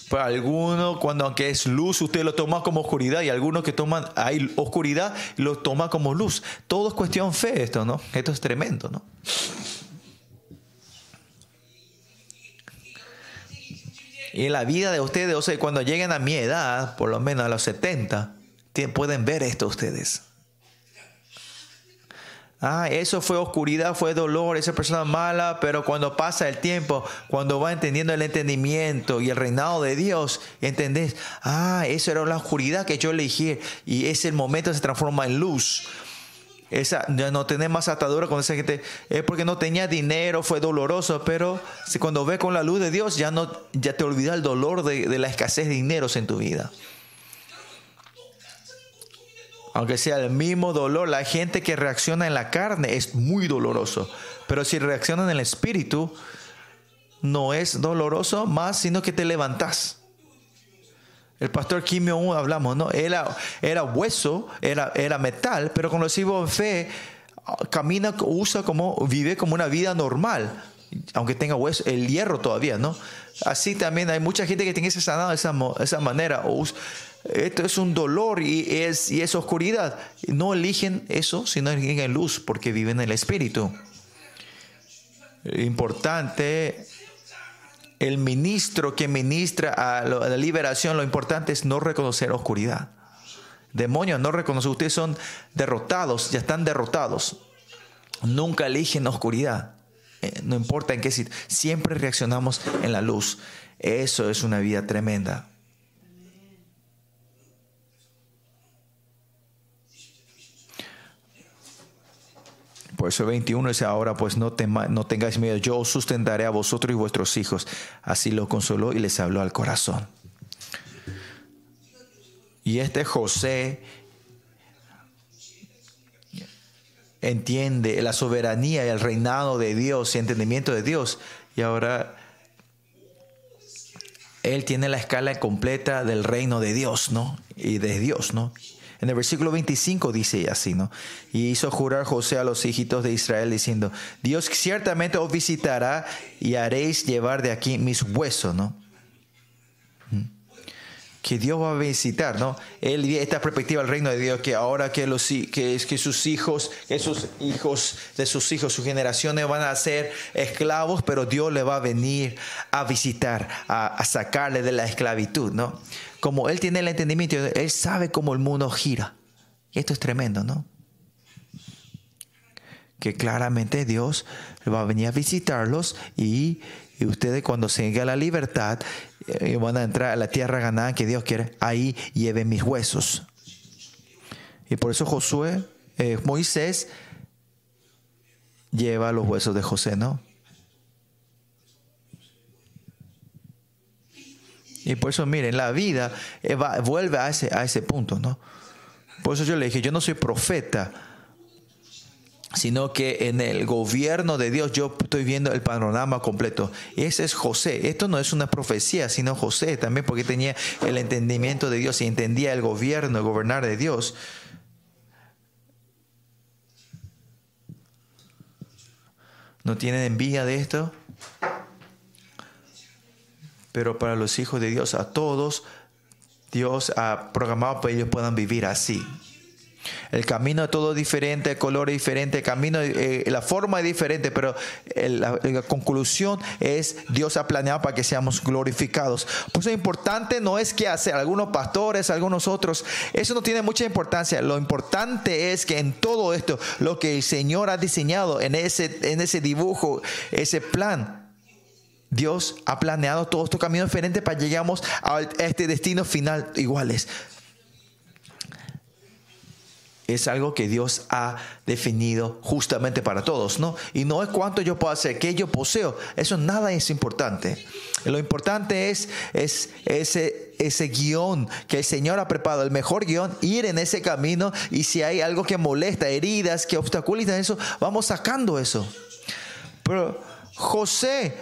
Pues algunos, cuando aunque es luz, usted lo toma como oscuridad, y algunos que toman, hay oscuridad lo toma como luz. Todo es cuestión fe esto, ¿no? Esto es tremendo, ¿no? Y en la vida de ustedes, o sea, cuando lleguen a mi edad, por lo menos a los 70, pueden ver esto ustedes. Ah, eso fue oscuridad, fue dolor, esa persona mala, pero cuando pasa el tiempo, cuando va entendiendo el entendimiento y el reinado de Dios, entendés, ah, eso era la oscuridad que yo elegí y ese momento se transforma en luz esa, no tener más atadura con esa gente, es porque no tenía dinero, fue doloroso, pero cuando ve con la luz de Dios, ya, no, ya te olvida el dolor de, de la escasez de dineros en tu vida. Aunque sea el mismo dolor, la gente que reacciona en la carne es muy doloroso. Pero si reacciona en el espíritu, no es doloroso más, sino que te levantas. El pastor Kim Jong-un hablamos, ¿no? Era, era hueso, era, era metal, pero cuando en fe, camina, usa como, vive como una vida normal, aunque tenga hueso, el hierro todavía, ¿no? Así también hay mucha gente que tiene ese sanado de esa, esa manera. Esto es un dolor y es, y es oscuridad. No eligen eso, sino eligen luz porque viven en el Espíritu. Importante el ministro que ministra a la liberación, lo importante es no reconocer oscuridad. Demonios, no reconocer, ustedes son derrotados, ya están derrotados. nunca eligen oscuridad. Eh, no importa en qué sitio, siempre reaccionamos en la luz. Eso es una vida tremenda. Por eso 21 dice ahora, pues no, no tengáis miedo, yo os sustentaré a vosotros y vuestros hijos. Así lo consoló y les habló al corazón. Y este José entiende la soberanía y el reinado de Dios y entendimiento de Dios. Y ahora él tiene la escala completa del reino de Dios, ¿no? Y de Dios, ¿no? En el versículo 25 dice así, ¿no? Y hizo jurar José a los hijitos de Israel diciendo, Dios ciertamente os visitará y haréis llevar de aquí mis huesos, ¿no? que Dios va a visitar, ¿no? Él esta perspectiva del reino de Dios, que ahora que, los, que, que sus hijos, que sus hijos de sus hijos, sus generaciones van a ser esclavos, pero Dios le va a venir a visitar, a, sacarle de la esclavitud, ¿no? Como Él tiene el entendimiento, Él sabe cómo el mundo gira. Y esto es tremendo, ¿no? Que claramente Dios va a venir a visitarlos y y ustedes cuando se llegue a la libertad eh, van a entrar a la tierra ganada que Dios quiere, ahí lleven mis huesos. Y por eso Josué, eh, Moisés, lleva los huesos de José, ¿no? Y por eso, miren, la vida eh, vuelve a ese, a ese punto, ¿no? Por eso yo le dije, yo no soy profeta, sino que en el gobierno de Dios yo estoy viendo el panorama completo. Ese es José. Esto no es una profecía, sino José también porque tenía el entendimiento de Dios y entendía el gobierno, el gobernar de Dios. ¿No tienen envidia de esto? Pero para los hijos de Dios, a todos, Dios ha programado para que ellos puedan vivir así. El camino es todo diferente, el color es diferente, el camino, eh, la forma es diferente, pero la, conclusión es Dios ha planeado para que seamos glorificados. Por eso importante no es qué hacer, algunos pastores, algunos otros, eso no tiene mucha importancia. Lo importante es que en todo esto, lo que el Señor ha diseñado en ese, en ese dibujo, ese plan, Dios ha planeado todos estos caminos diferentes para llegamos a este destino final iguales es algo que Dios ha definido justamente para todos, ¿no? Y no es cuánto yo puedo hacer, que yo poseo, eso nada es importante. Lo importante es, es ese, ese guion que el Señor ha preparado, el mejor guion, ir en ese camino y si hay algo que molesta, heridas, que obstaculizan eso, vamos sacando eso. Pero José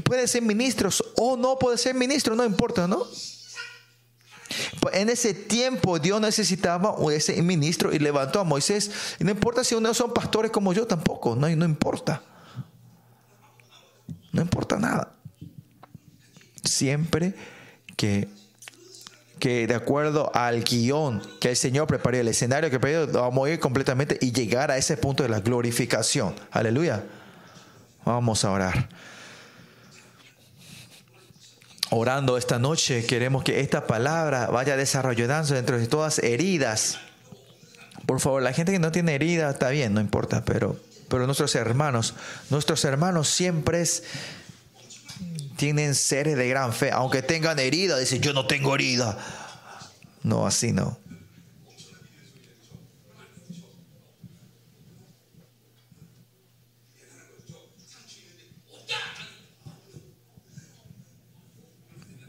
puede ser ministro o no puede ser ministro, no importa, ¿no? En ese tiempo Dios necesitaba ese ministro y levantó a Moisés. Y no importa si uno son pastores como yo tampoco, no, no importa. No importa nada. Siempre que, que de acuerdo al guion que el Señor preparó, el escenario que preparó, vamos a ir completamente y llegar a ese punto de la glorificación. Aleluya. Vamos a orar orando esta noche, queremos que esta palabra vaya desarrollando dentro de todas heridas. Por favor, la gente que no tiene herida está bien, no importa, pero, pero nuestros hermanos, nuestros hermanos siempre tienen seres de gran fe, aunque tengan herida, dicen yo no tengo herida. No, así no.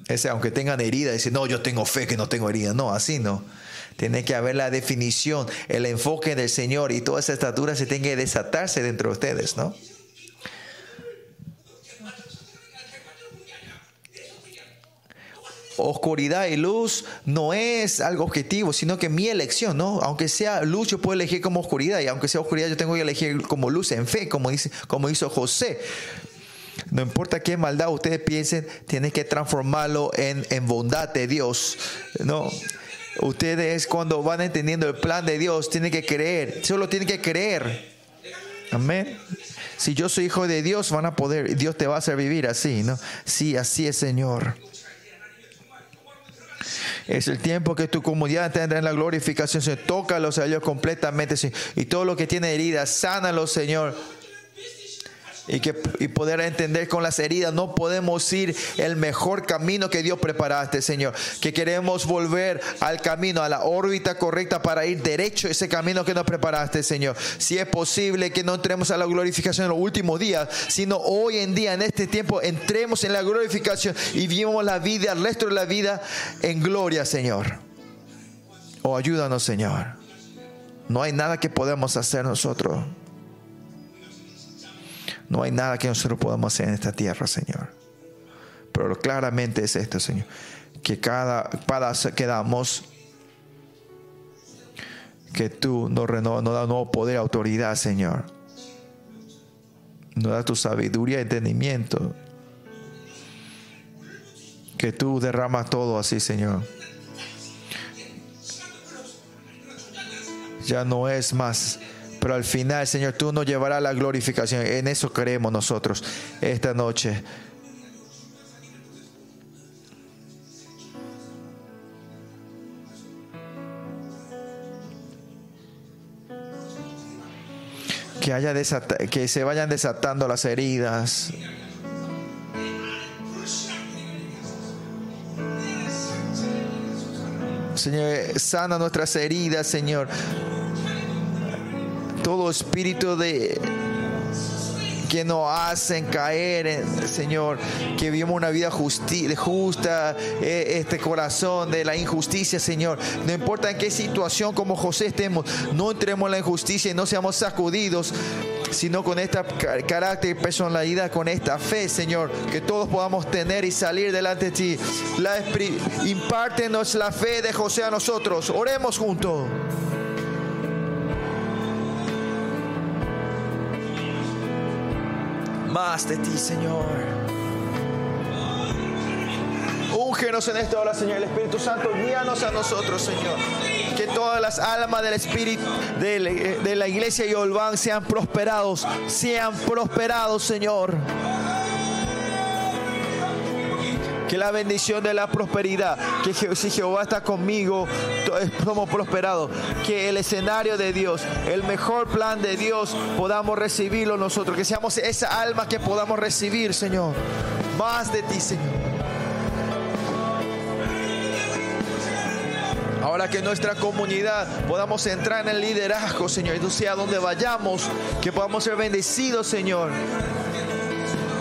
Ese, aunque tengan herida, dice, no, yo tengo fe que no tengo herida. No, así no. Tiene que haber la definición, el enfoque del Señor y toda esa estatura se tiene que desatarse dentro de ustedes, ¿no? oscuridad y luz no es algo objetivo, sino que mi elección, ¿no? Aunque sea luz, yo puedo elegir como oscuridad, y aunque sea oscuridad, yo tengo que elegir como luz en fe, como, dice, como hizo José. No importa qué maldad ustedes piensen, tienen que transformarlo en, en bondad de Dios. No. Ustedes cuando van entendiendo el plan de Dios, tienen que creer. Solo tienen que creer. Amén. Si yo soy hijo de Dios, van a poder, Dios te va a hacer vivir así, ¿no? Sí, así es, Señor. Es el tiempo que tu comunidad tendrá en la glorificación, Señor. Tócalos a ellos completamente. Y todo lo que tiene heridas, sánalos, Señor y, que, y poder entender con las heridas, no podemos ir el mejor camino que Dios preparaste, Señor. Que queremos volver al camino, a la órbita correcta para ir derecho ese camino que nos preparaste, Señor. Si es posible que no entremos a la glorificación en los últimos días, sino hoy en día, en este tiempo, entremos en la glorificación y vivamos la vida, el resto de la vida en gloria, Señor. Oh, ayúdanos, Señor. No hay nada que podemos hacer nosotros. No hay nada que nosotros podamos hacer en esta tierra, Señor. Pero claramente es esto, Señor. Que cada paso que damos, que tú nos renovas, nos da nuevo poder, autoridad, Señor. Nos da tu sabiduría y entendimiento. Que tú derramas todo así, Señor. Ya no es más pero al final, Señor, tú nos llevarás la glorificación. En eso creemos nosotros esta noche. Que, haya que se vayan desatando las heridas. Señor, sana nuestras heridas, Señor todo espíritu de que nos hacen caer, Señor, que vivimos una vida justa, eh, este corazón de la injusticia, Señor. No importa en qué situación como José estemos, no entremos en la injusticia y no seamos sacudidos, sino con esta carácter y personalidad, con esta fe, Señor, que todos podamos tener y salir delante de ti. La, impártenos la fe de José a nosotros. Oremos juntos. Más de ti, Señor. Úngenos en esta hora, Señor. El Espíritu Santo, guíanos a nosotros, Señor. Que todas las almas del Espíritu de, la iglesia y Olván sean prosperados, sean prosperados, Señor. Que la bendición de la prosperidad, que si Jehová está conmigo, somos prosperados. Que el escenario de Dios, el mejor plan de Dios, podamos recibirlo nosotros. Que seamos esa alma que podamos recibir, Señor. Más de ti, Señor. Ahora que nuestra comunidad podamos entrar en el liderazgo, Señor, y sea donde vayamos, que podamos ser bendecidos, Señor.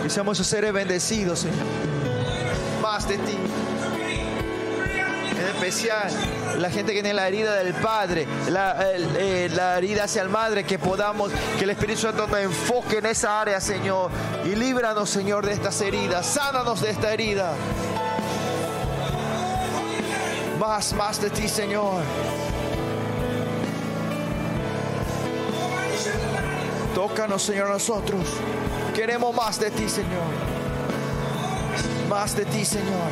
Que seamos seres bendecidos, Señor más de ti. En especial la gente que tiene la herida del Padre, eh, la, herida hacia el Madre, que podamos, que el Espíritu Santo nos enfoque en esa área, Señor. Y líbranos, Señor, de estas heridas. Sánanos de esta herida. Más, más de ti, Señor. Tócanos, Señor, nosotros. Queremos más de ti, Señor más de ti, Señor.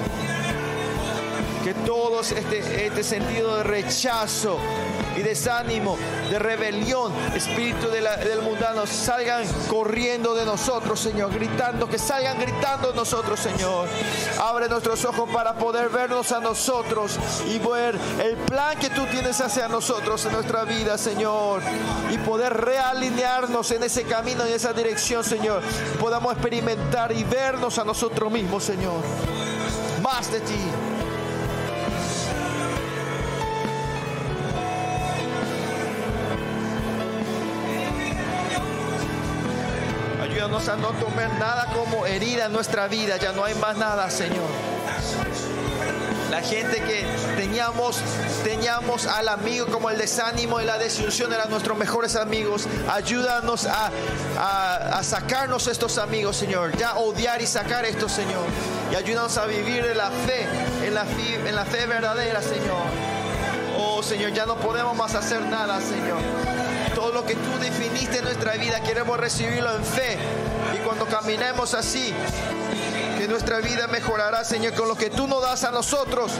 Que todos este, este sentido de rechazo y desánimo, de rebelión, espíritu del mundano, salgan corriendo de nosotros, Señor, gritando, que salgan gritando de nosotros, Señor. Abre nuestros ojos para poder vernos a nosotros y ver el plan que tú tienes hacia nosotros en nuestra vida, Señor. Y poder realinearnos en ese camino, en esa dirección, Señor. Podamos experimentar y vernos a nosotros mismos, Señor. Más de ti. A no tomar nada como herida en nuestra vida. Ya no hay más nada, Señor. La gente que teníamos, teníamos al amigo como el desánimo y la desilusión eran nuestros mejores amigos. Ayúdanos a, a, sacarnos estos amigos, Señor. Ya odiar y sacar esto, Señor. Y ayúdanos a vivir la fe, en la fe, en la fe verdadera, Señor. Oh, Señor, ya no podemos más hacer nada, Señor. Todo lo que tú definiste en nuestra vida queremos recibirlo en fe. Y cuando caminemos así, que nuestra vida mejorará, Señor, con lo que tú nos das a nosotros.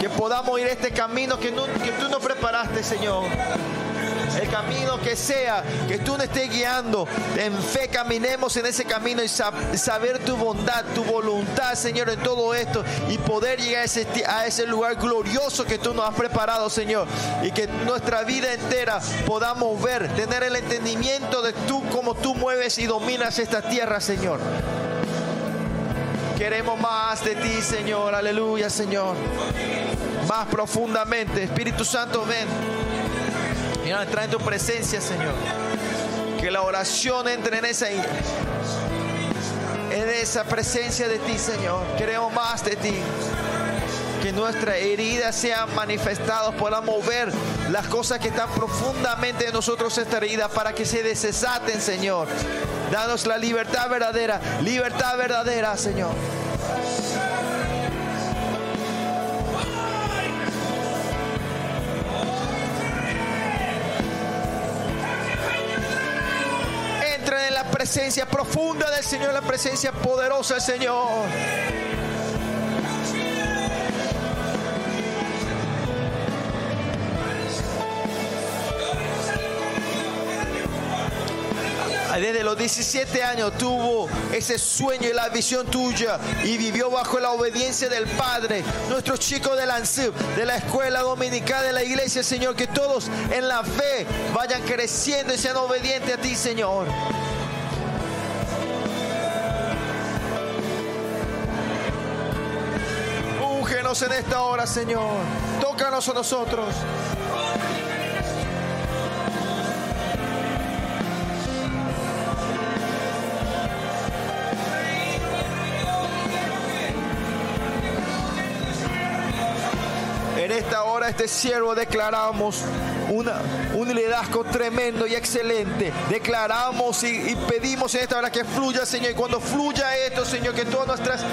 Que podamos ir este camino que, que tú nos preparaste, Señor. El camino que sea, que tú nos estés guiando. En fe caminemos en ese camino y saber tu bondad, tu voluntad, Señor, en todo esto y poder llegar a ese, lugar glorioso que tú nos has preparado, Señor. Y que nuestra vida entera podamos ver, tener el entendimiento de tú, como tú mueves y dominas esta tierra, Señor. Queremos más de ti, Señor. Aleluya, Señor. Más profundamente. Espíritu Santo, ven. Ahora trae en tu presencia, Señor. Que la oración entre en esa en esa presencia de ti, Señor. Queremos más de ti. Que nuestras heridas sean manifestadas, podamos ver las cosas que están profundamente en nosotros esta herida para que se desesaten, Señor. Danos la libertad verdadera, libertad verdadera, Señor. Presencia profunda del Señor, la presencia poderosa del Señor. desde los 17 años tuvo ese sueño y la visión tuya y vivió bajo la obediencia del Padre. Nuestros chicos de la de la escuela dominical de la iglesia, Señor, que todos en la fe vayan creciendo y sean obedientes a ti, Señor. En esta hora, Señor. Tócanos a nosotros. esta hora, este siervo, declaramos una, un liderazgo tremendo y excelente. Declaramos y, pedimos en esta hora que fluya, Señor. Y cuando fluya esto, Señor, que todas nuestras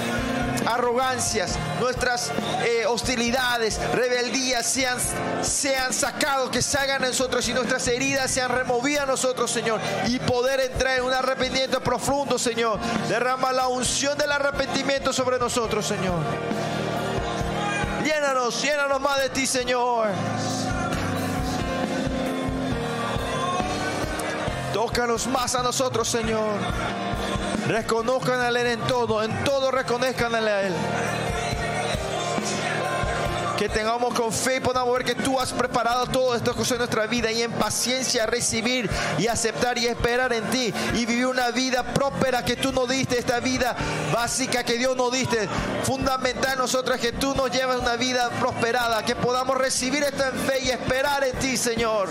arrogancias, nuestras eh, hostilidades, rebeldías sean, sean sacados, que salgan de nosotros y nuestras heridas sean removidas a nosotros, Señor. Y poder entrar en un arrepentimiento profundo, Señor. Derrama la unción del arrepentimiento sobre nosotros, Señor. Llénanos, llénanos más de ti, Señor. Tócanos más a nosotros, Señor. Reconozcan a Él en todo, en todo reconozcan a Él que tengamos con fe y podamos ver que tú has preparado todo esto en nuestra vida y en paciencia recibir y aceptar y esperar en ti y vivir una vida próspera que tú nos diste, esta vida básica que Dios nos diste, fundamental en nosotros que tú nos llevas una vida prosperada, que podamos recibir esto en fe y esperar en ti, Señor.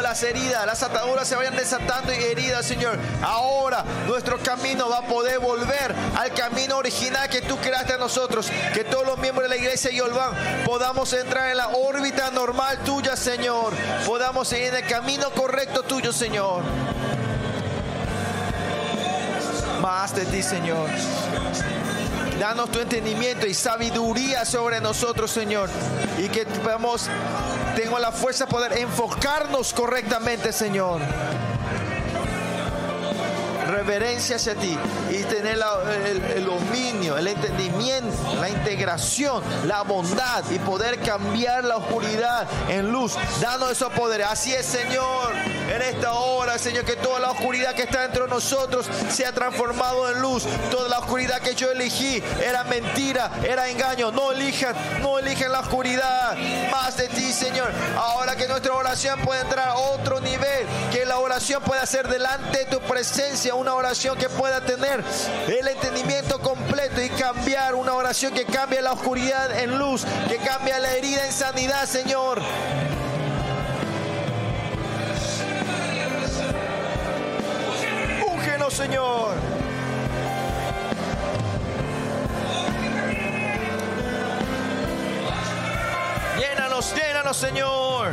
Las heridas, las ataduras se vayan desatando y heridas, Señor, ahora nuestro camino va a poder volver al camino original que tú creaste a nosotros. Que todos los miembros de la iglesia y Olván podamos entrar en la órbita normal tuya, Señor. Podamos seguir en el camino correcto tuyo, Señor. Más de ti, Señor. Danos tu entendimiento y sabiduría sobre nosotros, Señor. Y que podamos, tengo la fuerza de poder enfocarnos correctamente, Señor reverencia hacia ti y tener el, dominio, el entendimiento, la integración, la bondad y poder cambiar la oscuridad en luz. Danos esos poderes. Así es, Señor. En esta hora, Señor, que toda la oscuridad que está entre nosotros sea transformado en luz. Toda la oscuridad que yo elegí era mentira, era engaño. No elijan, no elijan la oscuridad. Más de ti, Señor. Ahora que nuestra oración puede entrar a otro nivel, que la oración pueda ser delante de tu presencia una oración que pueda tener el entendimiento completo y cambiar una oración que cambie la oscuridad en luz, que cambie la herida en sanidad, Señor. Señor. Llénanos, llénanos, Señor.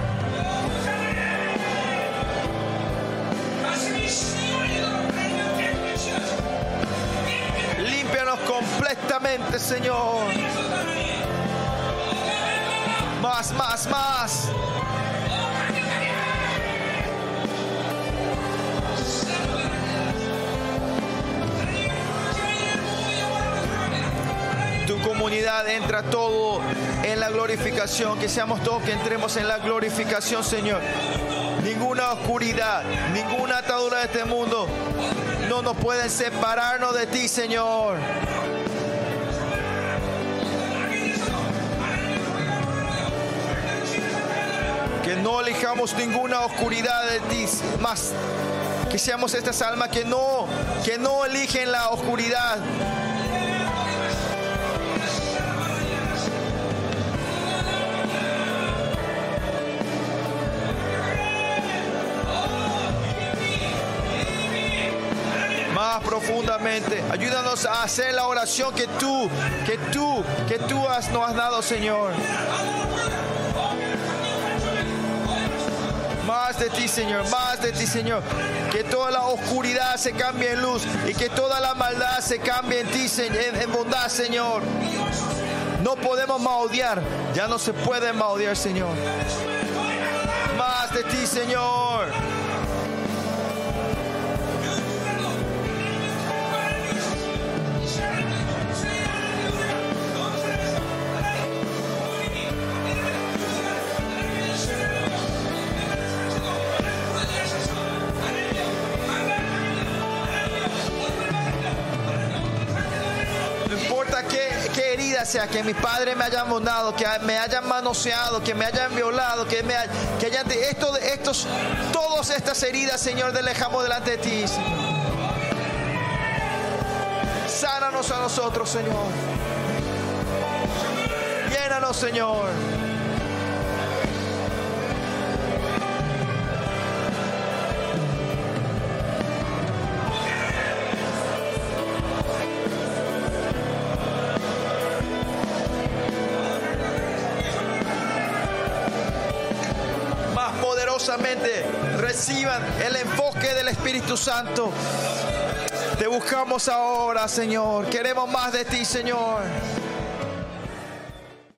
completamente, Señor. Más, más, más. Comunidad entra todo en la glorificación, que seamos todos que entremos en la glorificación, Señor. Ninguna oscuridad, ninguna atadura de este mundo no nos pueden separarnos de ti, Señor. Que no elijamos ninguna oscuridad de ti, más que seamos estas almas que no, que no eligen la oscuridad. Más profundamente, ayúdanos a hacer la oración que tú, que tú, que tú has, nos has dado, Señor. Más de ti, Señor, más de ti, Señor. Que toda la oscuridad se cambie en luz y que toda la maldad se cambie en ti, en, en bondad, Señor. No podemos maudiar, ya no se puede maudiar, Señor. Más de ti, Señor. Que mi padre me haya abandonado, que me hayan manoseado, que me hayan violado, que me que hayan esto, estos, todas estas heridas, Señor, dejamos delante de ti. Sánanos a nosotros, Señor. Llénanos, Señor. Espíritu Santo. Te buscamos ahora, Señor. Queremos más de ti, Señor.